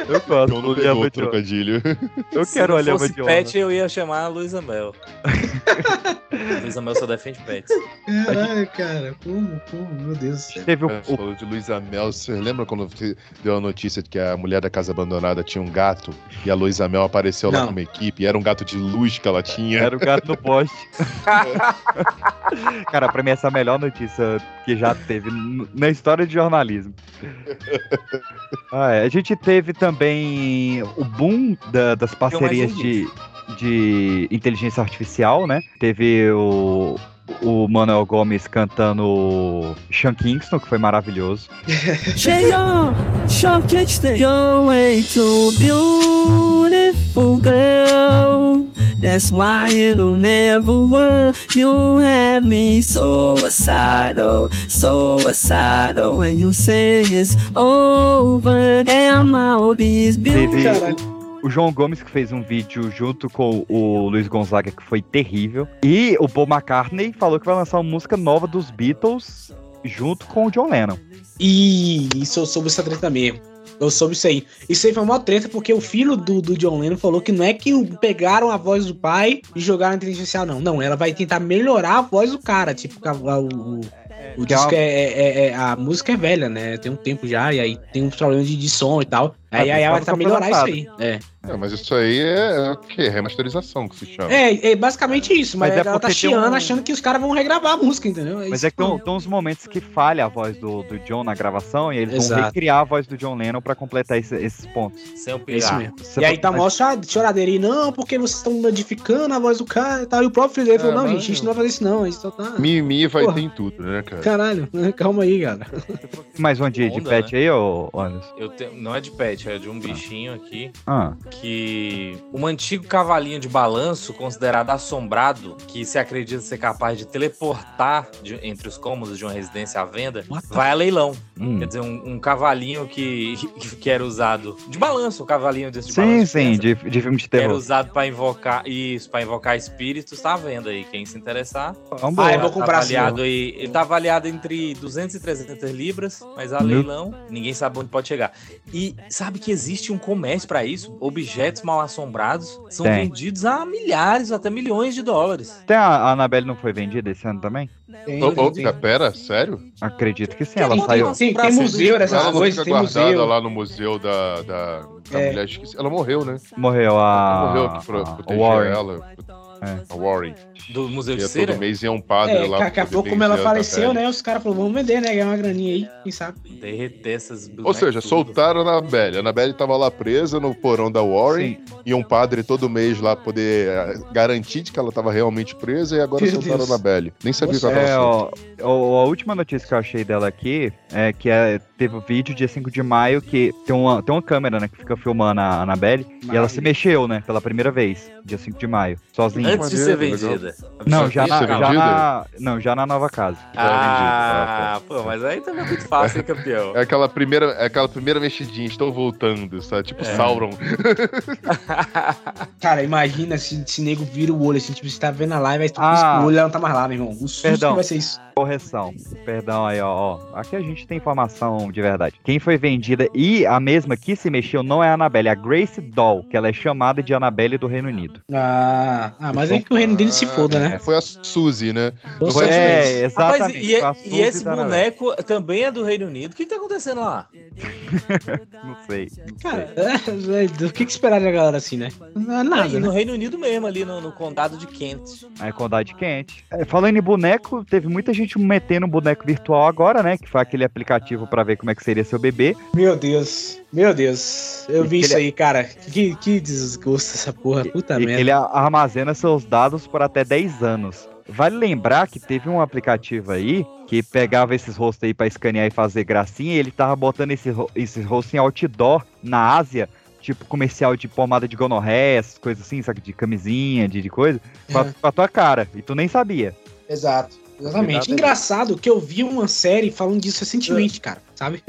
B: Eu gosto
E: Eu não pegou o trocadilho.
B: Eu
A: Se
B: quero lhama
A: fosse pet, eu ia chamar a Luísa Mel. (laughs) Luísa Mel só defende pets.
H: Caralho, cara, como, como, meu Deus.
B: Teve o,
E: falou de Luísa Mel. Você lembra quando você deu a notícia de que a mulher da casa abandonada tinha um gato e a Luísa Mel apareceu lá
H: Não.
E: com uma equipe? E era um gato de luz que ela tinha.
B: Era o gato no poste. (laughs) Cara, pra mim essa é a melhor notícia que já teve na história de jornalismo. (laughs) Ah, é. A gente teve também o boom da- das parcerias de, de inteligência artificial, né? Teve o, o Manuel Gomes cantando Sean Kingston, que foi maravilhoso.
K: Sean Kingston, you're way too beautiful, girl. That's why it'll never work. You have me suicidal, suicidal. When you say it's over, and all these
B: Teve
K: beautiful.
B: O, João Gomes que fez um vídeo junto com o Luiz Gonzaga que foi terrível. E o Paul McCartney falou que vai lançar uma música nova dos Beatles junto com o John Lennon.
H: E isso eu soube essa treta mesmo. Eu soube isso aí. Isso aí foi uma treta porque o filho do, do John Lennon falou que não é que pegaram a voz do pai e jogaram na inteligência artificial, não. Não, ela vai tentar melhorar a voz do cara. Tipo, a- a- o, o, o
B: é
H: disco é, é- é- A música é velha, né? Tem um tempo já, e aí tem uns problemas de, de som e tal. Aí
B: É,
H: aí ela vai melhorar isso aí. É.
E: É, mas isso aí é, é o quê? Remasterização que se chama.
H: É, é basicamente isso, mas,
B: Mas é
H: ela tá chiando
B: um-
H: achando que os caras vão regravar a música, entendeu?
B: Mas
H: isso
B: é que tem, tem uns momentos que falha a voz do, do John na gravação e eles vão
H: Exato.
B: recriar a voz do John Lennon pra completar esse- esses pontos.
A: Sem o
H: É isso
A: pilar.
H: mesmo.
B: Você
H: e aí tá
B: mas-
H: mó chora- choradeira aí, não, porque vocês estão modificando a voz do cara e tal. E o próprio filho dele falou,
E: É,
H: não,
E: mas-
H: gente, a gente não vai fazer isso não, a só tá...
E: Mimi vai
H: Porra.
E: ter em tudo, né, cara?
H: Caralho, (laughs) calma aí, cara.
B: Mais um dia de pet aí, ô Anderson?
A: Eu te- Não é de pet, é de um bichinho aqui.
B: Ah,
A: que um antigo cavalinho de balanço, considerado assombrado, que se acredita ser capaz de teleportar de- entre os cômodos de uma residência à venda, vai a leilão.
B: hum.
A: Quer dizer, um, um cavalinho que, (laughs) que era usado de balanço, um cavalinho desse de
B: Sim,
A: balanço.
B: sim,
A: pensa,
B: de, de filme de
A: que Era
B: terror.
A: usado pra invocar isso, para invocar espíritos, tá à venda aí. Quem se interessar.
B: Vambora.
H: Ah, eu vou
A: Tá
H: comprar assim,
A: avaliado aí, ele tá avaliado entre 200 e 300 libras, mas a
B: Meu-
A: leilão, ninguém sabe onde pode chegar. E sabe que existe um comércio pra isso? Objetos mal assombrados são
B: Tem.
A: vendidos a milhares, até milhões de dólares.
B: Tem a, a Annabelle não foi vendida esse ano também?
H: Tem,
E: Ô, tá, pera, sério?
B: Acredito que sim,
A: Tem
B: ela saiu.
H: Tem, tem museu dessas
E: ela
H: coisas,
E: fica
H: tem
E: guardada
H: museu.
E: lá no museu da, da, da
H: É.
E: mulher. Ela morreu, né?
B: Morreu
E: Ela
B: a.
E: morreu aqui pra
B: a-
E: proteger
B: Warren.
E: ela.
B: É.
E: A Warren.
A: Do Museu de
E: E
A: Cera?
E: todo mês ia um padre
H: É,
E: lá.
H: daqui a pouco, como ela faleceu, né? Os caras falaram, vamos vender, né? Ganhar uma graninha aí, quem sabe?
A: Derreter essas
E: Ou seja,
A: tudo.
E: soltaram a Annabelle. A Annabelle tava lá presa no porão da Warren. E um padre todo mês lá poder eh, garantir de que ela tava realmente presa. E agora
H: Meu
E: soltaram
H: Deus.
E: a Annabelle. Nem sabia que ela tava
B: É, ó, ó, a última notícia que eu achei dela aqui é que é, teve o vídeo dia 5 de maio que tem uma, tem uma câmera, né, que fica filmando a Annabelle e ela se mexeu, né, pela primeira vez, dia 5 de maio, sozinha.
A: Antes de ser vendida.
B: Não, já na, já na- não, já na nova casa.
A: Ah, pô, mas aí também é muito fácil, hein, campeão?
E: É aquela primeira, é aquela primeira mexidinha, estou voltando, sabe? Tipo
A: É.
E: Sauron. (laughs)
H: Cara, imagina se esse nego vira o olho assim, tipo, você tá vendo a live, aí tu
B: Ah.
H: pisca o olho e ela não tá mais lá, meu irmão. O susto
B: Perdão.
H: que vai ser isso.
B: Correção, perdão aí, ó, ó. Aqui a gente tem informação de verdade. Quem foi vendida e a mesma que se mexeu não é a Annabelle, é a Grace Doll, que ela é chamada de Annabelle do Reino Unido.
H: Ah, ah mas é que o reino dele se foda, né?
E: É, Foi a Suzy, né?
H: Você
B: É,
A: Rapaz,
B: exatamente.
A: e,
B: foi a
A: e
B: Suzy
A: esse
B: Annabelle.
A: boneco também é do Reino Unido. O que tá acontecendo lá? (laughs)
B: Não sei. não
H: Cara,
B: sei.
H: é, é, do que que esperar da galera assim, né? Não é nada,
A: e no
H: né?
A: Reino Unido mesmo, ali no, no condado de Kent.
B: Aí Condade Quente. É, falando em boneco, teve muita gente metendo um boneco virtual agora, né? Que foi aquele aplicativo pra ver como é que seria seu bebê.
H: Meu Deus, meu Deus. Eu vi
B: Ele-
H: isso aí, cara. Que, que desgosto essa porra. Puta
B: E-
H: merda.
B: ele armazena seus dados por até 10 anos. Vale lembrar que teve um aplicativo aí que pegava esses rostos aí pra escanear e fazer gracinha e ele tava botando esse, ro- esse rosto em outdoor na Ásia, tipo comercial de pomada de gonorreia, essas coisas assim, sabe? De camisinha, de, de coisa, com a,
H: É.
B: tua cara. E tu nem sabia.
H: Exato. Exatamente.
B: Aí.
H: Engraçado que eu vi uma série falando disso recentemente, cara. Sabe?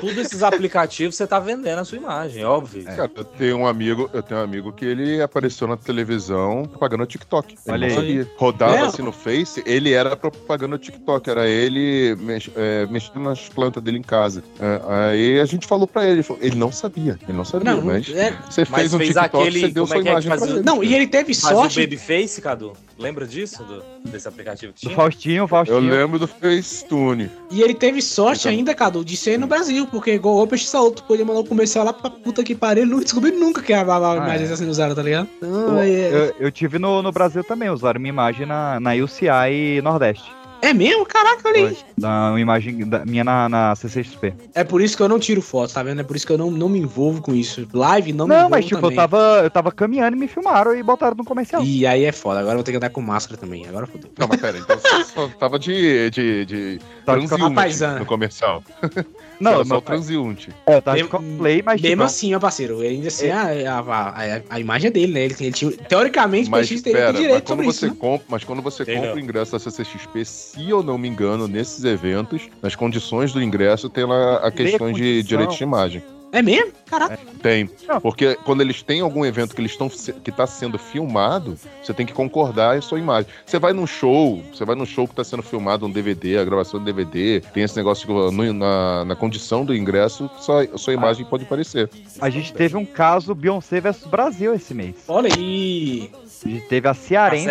A: Tudo esses aplicativos você tá vendendo a sua imagem, óbvio.
E: Cara, eu tenho um amigo, eu tenho um amigo que ele apareceu na televisão propagando TikTok. Ele
B: Olha
E: não
B: aí.
E: sabia. Rodava
H: É.
E: assim no Face, ele era propaganda TikTok, era ele mex- é, mexendo nas plantas dele em casa. É, aí a gente falou pra ele, ele falou- ele não sabia, ele não sabia,
H: Não,
E: mas
H: é-
E: você
A: Mas
E: fez um
A: fez
E: TikTok,
A: aquele-
E: você deu
A: é
E: sua
A: é
E: imagem pra ele.
H: Não, e ele teve
A: Faz
H: sorte.
A: o Babyface, Cadu. Lembra disso? do- desse aplicativo que
B: Do
A: tinha?
B: Faustinho, o Faustinho.
E: Eu lembro do Facetune.
H: E ele teve sorte
E: Então-
H: ainda, Cadu, de ser no Brasil, porque igual o Peixe Salto, podia mandar um comercial lá pra puta que pariu, não descobriu nunca que a, a, a
B: Ah,
H: imagem
B: é.
H: tá sendo usada, tá ligado? Então,
B: Eu,
H: é,
B: eu, eu tive no, no Brasil também, usaram minha imagem na, na UCI Nordeste.
H: é mesmo? Caraca, olha aí.
B: Da, uma imagem da, minha na, na CCXP.
H: É por isso que eu não tiro foto, tá vendo? É por isso que eu não, não me envolvo com isso. Live não, me
B: Não,
H: envolvo
B: mas tipo, eu tava, eu tava caminhando e me filmaram e botaram no comercial.
H: E aí é foda, agora eu vou ter que andar com máscara também, agora fodeu.
E: Não, mas pera, então você tava de, de, de transiunte
H: Paisana.
E: no comercial. (laughs)
B: Não,
E: Era só
B: não,
E: o transiunte.
B: É, eu tava de
H: Mesmo-
B: cosplay, mas
H: Mesmo
B: tipo,
H: assim, ó, parceiro, ainda assim, a, a, a, a imagem é dele, né? Ele, ele tinha, teoricamente, o
E: Mas
H: PX teria
E: pera, mas
H: direito
E: quando
H: sobre
E: você
H: isso. né?
E: compra, mas quando você
A: Tem
E: compra o ingresso da CCXP, se eu não me engano, nesses eventos, nas condições do ingresso tem lá a questão de direitos de imagem.
H: É mesmo? Caraca.
E: Tem.
B: Não.
E: Porque quando eles têm algum evento que eles estão que tá sendo filmado, você tem que concordar a sua imagem. Você vai num show, você vai num show que tá sendo filmado um DVD, a gravação do DVD, tem esse negócio que no- na, na condição do ingresso, só, a sua imagem pode aparecer.
B: a gente teve um caso Beyoncé versus Brasil esse mês.
H: Olha aí.
B: A gente teve a Cearense.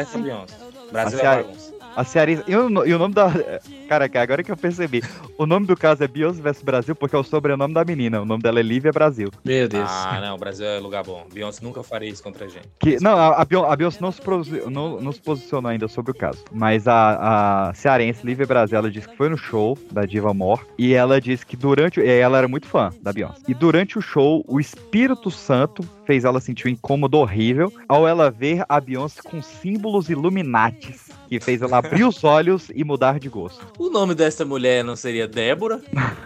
A: Brasil
B: A
A: é
B: Ceare-
A: bagunça.
B: A Cearense. E o, e o nome da. (laughs) Cara, que agora que eu percebi. O nome do caso é Beyoncé versus Brasil porque é o sobrenome da menina. O nome dela é Lívia Brasil.
H: Meu Deus.
A: Ah, não, o Brasil é lugar bom. Beyoncé nunca faria isso contra a gente.
B: Que, não, a, a Beyon- a Beyoncé não se, não, não se posicionou ainda sobre o caso. Mas a, a cearense Lívia Brasil, ela disse que foi no show da Diva Mor. E ela disse que durante. e Ela era muito fã da Beyoncé. E durante o show, o Espírito Santo fez ela sentir um incômodo horrível ao ela ver a Beyoncé com símbolos Illuminatis. Que fez ela abrir os olhos e mudar de gosto. (laughs)
A: O nome dessa mulher não seria Débora?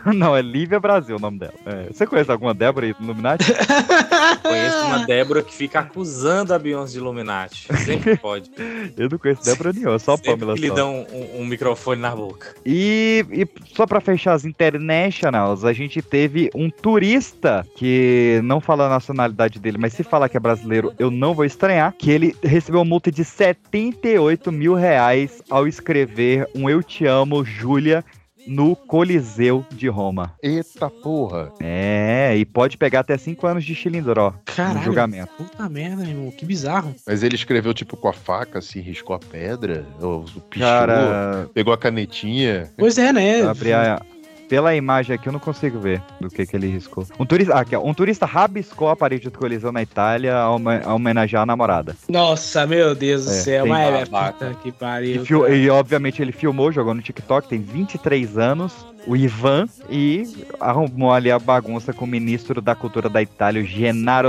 B: não, é Lívia Brasil o nome dela. É, você conhece alguma Débora Illuminati? (laughs)
A: Conheço uma Débora que fica acusando a Beyoncé de Illuminati. Sempre pode. (laughs)
B: Eu não conheço Débora nenhuma, só a Pamela
A: que lhe
B: só.
A: dão um, um microfone na boca.
B: E, e só pra fechar as internationals, a gente teve um turista que não fala a nacionalidade dele, mas se falar que é brasileiro, eu não vou estranhar, que ele recebeu uma multa de 78 mil reais ao escrever um Eu Te Amo, Júlia, no Coliseu de Roma.
E: Eita porra.
B: É, e pode pegar até 5 anos de chilindró no
H: Caralho.
B: julgamento.
H: Puta merda, irmão. Que bizarro.
E: Mas ele escreveu tipo com a faca, assim, riscou a pedra, ou pichou,
B: Cara,
E: pegou a canetinha.
H: Pois é, né?
B: abri a- Pela imagem aqui eu não consigo ver do que, que ele riscou. Um turista, ah, aqui, ó, um turista rabiscou a parede do Coliseu na Itália a, home- a homenagear a namorada.
H: Nossa, meu Deus do
B: É,
H: céu.
B: tem-
H: Mas é,
A: babaca.
H: puta que
B: E,
H: pariu. cara.
B: e, obviamente ele filmou, jogou no TikTok, tem 23 anos, o Ivan, e arrumou ali a bagunça com o ministro da cultura da Itália, o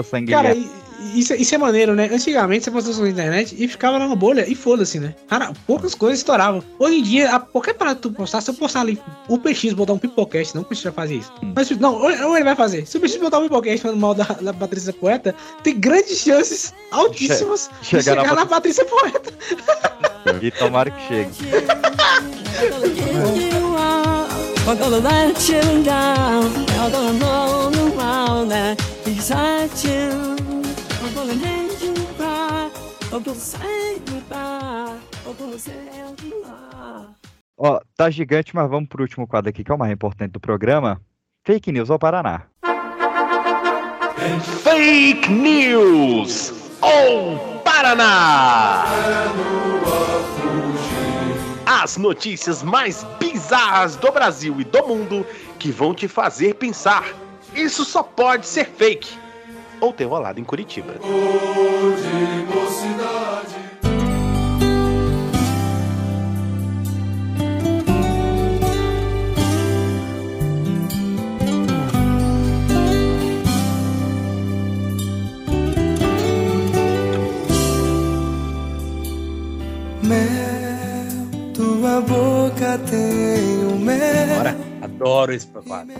B: Sanguilherme.
H: e- isso, isso é maneiro, né? Antigamente você postou isso na internet e ficava lá na bolha e foda-se, né? Cara, poucas coisas estouravam. Hoje em dia, a qualquer parada que tu postar, se eu postar ali o PX botar um pipocast, não que o PX já fazia isso.
B: Hum.
H: Mas não, ou ou ele vai fazer. Se o PX botar um pipocast falando mal da, da Patrícia Poeta, tem grandes chances altíssimas de
B: chegar
H: chegar,
B: na
H: na Patrícia Poeta.
B: E tomara que chegue.
K: I'm gonna let you down. I'm gonna roll around there beside you.
B: Ó, tá gigante, mas vamos pro último quadro aqui, que é o mais importante do programa. Fake News ao Paraná.
F: Fake News ou Paraná. As notícias mais bizarras do Brasil e do mundo que vão te fazer pensar. Isso só pode ser fake. Ou ter rolado em Curitiba.
J: Mel, tua boca tem o mel.
A: Bora. Adoro esse quadro.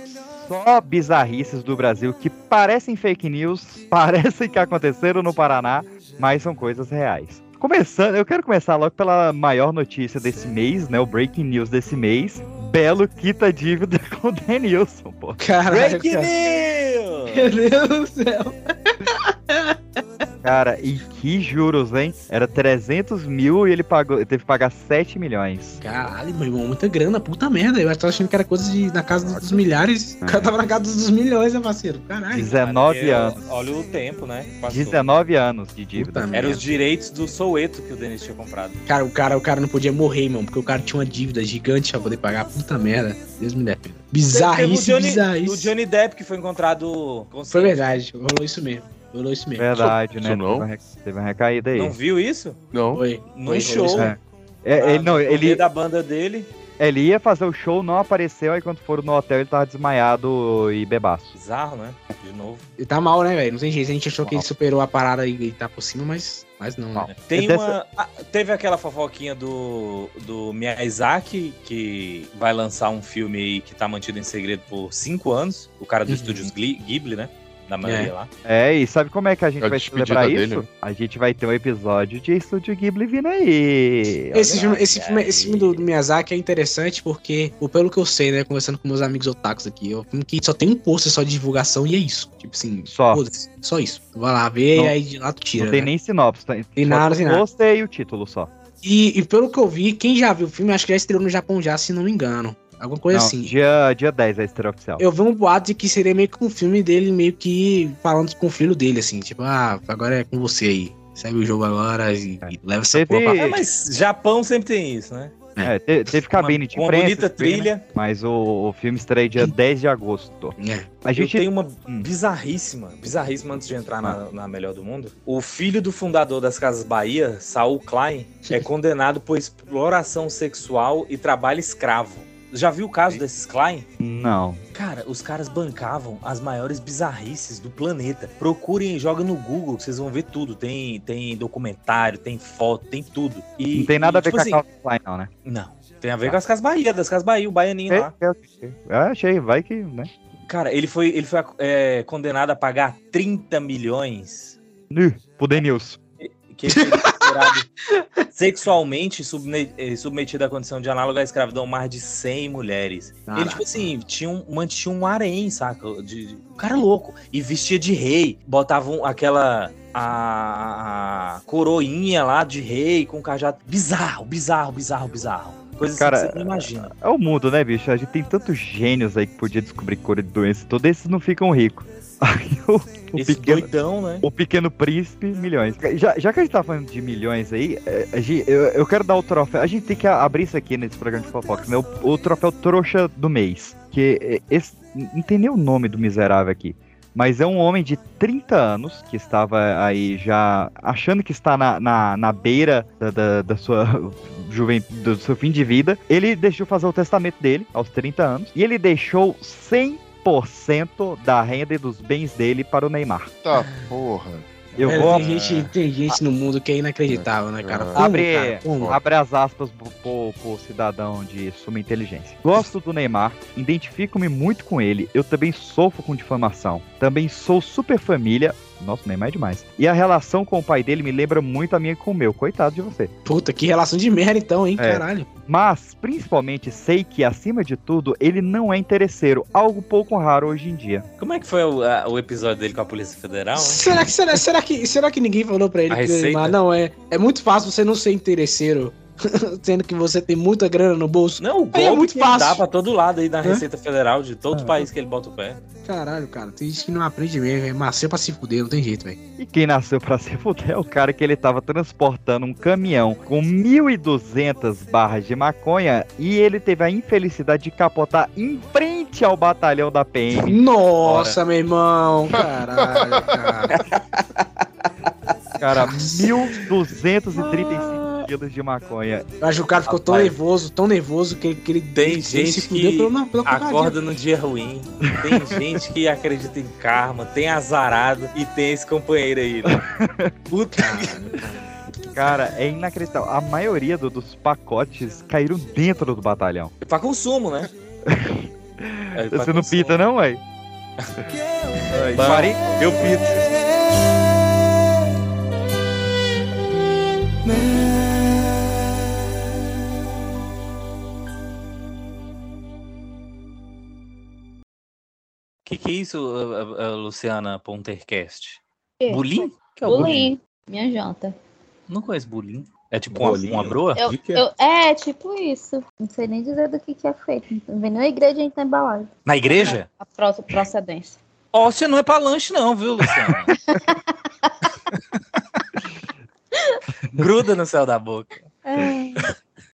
B: Só bizarrices do Brasil que parecem fake news, (laughs) parecem que aconteceram no Paraná, mas são coisas reais. Começando, eu quero começar logo pela maior notícia desse mês, né? O breaking news desse mês. Belo quita dívida (laughs) com o Denilson, pô.
H: Caralho,
A: Breaking. News!
H: Meu Deus do céu. (laughs)
B: Cara, e que juros, hein? Era 300 mil e ele pagou, ele teve que pagar 7 milhões.
H: Caralho, meu irmão, muita grana, puta merda. Eu tava achando que era coisa de na casa dos milhares. O cara tava na casa dos milhões, né, parceiro? Caralho.
B: 19
A: Eu-
B: anos.
A: Olha o tempo, né? Passou.
B: 19 anos de dívida.
H: Puta
A: Era
H: merda.
A: os direitos do Soueto que o Denis tinha comprado.
H: Cara, o cara, o cara não podia morrer, irmão, porque o cara tinha uma dívida gigante pra poder pagar. Puta merda. Deus me defenda. Bizarrice,
A: Teve o Johnny,
H: bizarrice.
A: O Johnny Depp que foi encontrado.
H: Foi verdade, rolou isso mesmo. Rolou isso mesmo.
B: Verdade,
E: Isso
B: né?
E: não?
B: Teve uma, teve uma recaída aí.
A: Não viu isso?
E: Não.
H: Foi.
A: No
H: Foi,
A: show.
B: É. É, ele, não,
A: no
B: ele,
A: meio da banda dele.
B: ele ia fazer o show, não apareceu, aí quando foram no hotel ele tava desmaiado e bebaço.
A: Bizarro, né? de novo.
H: Ele tá mal, né, velho? Não tem jeito. A gente achou que ele superou a parada e, e tá por cima, mas, mas não, né?
A: Tem
B: Dessa-
A: uma. ah, teve aquela fofoquinha do, do Miyazaki, que vai lançar um filme aí que tá mantido em segredo por cinco anos. O cara do
H: Uhum.
A: estúdios Ghibli, né? Da maioria
H: É.
A: lá.
B: É, e sabe como é que a gente
E: A
B: vai celebrar
E: dele.
B: isso? A gente vai ter um episódio de Estúdio Ghibli vindo aí.
H: Esse filme,
B: lá.
H: esse, filme, esse filme do, do Miyazaki é interessante porque, pelo que eu sei, né, conversando com meus amigos otakus aqui, é um filme que só tem um pôster só de divulgação e é isso. Tipo assim,
B: Só.
H: só isso. Vai lá ver
B: Não-
H: e aí de lá tu tira.
B: Não tem
H: né?
B: nem sinopse, tem,
H: Tem nada,
B: o
H: tem nada.
B: pôster e o título só.
H: E, e pelo que eu vi, quem já viu o filme, acho que já estreou no Japão já, se não me engano. Alguma coisa
B: Não,
H: assim.
B: Dia, dia 10 é a estreia oficial.
H: Eu vi um boato de que seria meio que um filme dele, meio que falando com o filho dele, assim, tipo, ah, agora é com você aí. Segue o jogo agora e, e leva essa
B: Teve-
H: porra pra
A: É, mas Japão sempre tem isso, né?
B: É, te- teve cabine de
A: uma
B: imprensa.
A: bonita
B: filme,
A: trilha.
B: né? Mas o, o filme estreia dia 10 de agosto.
H: É.
B: A gente
A: Eu tenho uma
B: Hum.
A: bizarríssima, bizarríssima antes de entrar na, na melhor do mundo. O filho do fundador das Casas Bahia, Saul Klein, é condenado por exploração sexual e trabalho escravo. Já viu o caso desses Klein?
B: Não.
A: Cara, os caras bancavam as maiores bizarrices do planeta. Procurem, joga no Google, que vocês vão ver tudo. Tem, tem documentário, tem foto, tem tudo. E,
B: não tem nada a
A: e,
B: ver
A: tipo
B: com
A: assim,
B: a Klein, não, né?
A: Não. Tem a ver com as Casas Bahia, das Casas Bahia, o baianinho lá.
B: É, é, eu achei, vai que, né?
A: Cara, ele foi, ele foi é, condenado a pagar 30 milhões
B: Ih, pro Denilson.
A: Que considerado (laughs) sexualmente eh, submetido à condição de análoga à escravidão mais de 100 mulheres.
H: Caraca.
A: Ele, tipo assim, tinha um, mantinha um harém, saca? De, um cara louco. E vestia de rei. Botavam aquela... A, a coroinha lá de rei com cajado. Bizarro, bizarro, bizarro, bizarro. Coisa assim
B: Cara,
A: que você não imagina.
B: É o mundo, né, bicho? A gente tem tantos gênios aí que podia descobrir cura de doença. Todos esses não ficam ricos. (laughs) Aí o, o
A: Esse
B: pequeno,
A: doidão, né?
B: o pequeno príncipe, milhões. Já, já que a gente tá falando de milhões aí, é, eu, eu quero dar o troféu. A gente tem que abrir isso aqui nesse programa de fofoca, né? O, o troféu trouxa do mês. Que é, esse, não tem nem o nome do miserável aqui. Mas é um homem de 30 anos que estava aí já achando que está na, na, na beira da, da, da sua (laughs) juventude, do seu fim de vida. Ele deixou fazer o testamento dele aos 30 anos e ele deixou 100% da renda e dos bens dele para o Neymar.
E: Tá, porra.
B: Eu
H: É,
B: vou
H: tem, gente, tem gente no mundo que é inacreditável, né, cara? Como,
B: Abre,
H: cara? Como?
B: abre as aspas pro, pro- pro cidadão de suma inteligência. Gosto do Neymar, identifico-me muito com ele, eu também sofro com difamação. Também sou super família. Nossa, o Neymar é demais. E a relação com o pai dele me lembra muito a minha com o meu. Coitado de você.
H: Puta, que relação de merda então, hein,
B: É.
H: caralho.
B: Mas, principalmente, sei que, acima de tudo, ele não é interesseiro, algo pouco raro hoje em dia.
A: Como é que foi o, a- o episódio dele com a Polícia Federal? hein?
H: Será que, será, será, que, será que ninguém falou pra ele
A: A
H: que
A: receita?
H: Não, é, é muito fácil você não ser interesseiro, (laughs) sendo que você tem muita grana no bolso.
A: Não, o golpe
H: Aí é muito
A: ele dá
H: fácil.
A: pra todo lado aí da
H: Hã?
A: Receita Federal de todo país que ele bota o pé.
H: Caralho, cara, tem gente que não aprende mesmo, é nasceu pra se fuder, não tem jeito, velho.
B: E quem nasceu pra se fuder é o cara que ele tava transportando um caminhão com 1.200 barras de maconha e ele teve a infelicidade de capotar em frente ao batalhão da PM.
H: Nossa, meu irmão, (laughs) caralho, cara. (laughs)
B: Cara, 1.235 quilos de maconha.
H: Eu acho que o cara ficou tão
A: Rapaz.
H: nervoso, tão nervoso que, que ele,
A: Tem
H: ele
A: gente que
H: não, pela
A: acorda no dia ruim, tem (laughs) gente que acredita em karma, tem azarado e tem esse companheiro aí. Né? (laughs) Puta que...
B: Cara, é inacreditável. A maioria do- dos pacotes caíram dentro do batalhão.
A: É pra consumo, né? (laughs) É pra
B: Você não
A: consumo.
B: pita, não, ué?
A: Eu pito. Que que é isso, a- a- a Luciana Pontercast?
D: É.
A: Bulim? Que é bulim?
D: Bulim, minha janta.
A: Não conheço bulim. É tipo uma, uma broa?
D: Eu,
C: é?
D: eu- é, tipo isso. Não sei nem dizer do que, que é feito. Não vem nem a igreja a gente tá embalagem.
A: Na igreja?
D: A pro- procedência.
A: Óssea não é pra lanche não, viu, Luciana? (laughs) Gruda no céu da boca. É.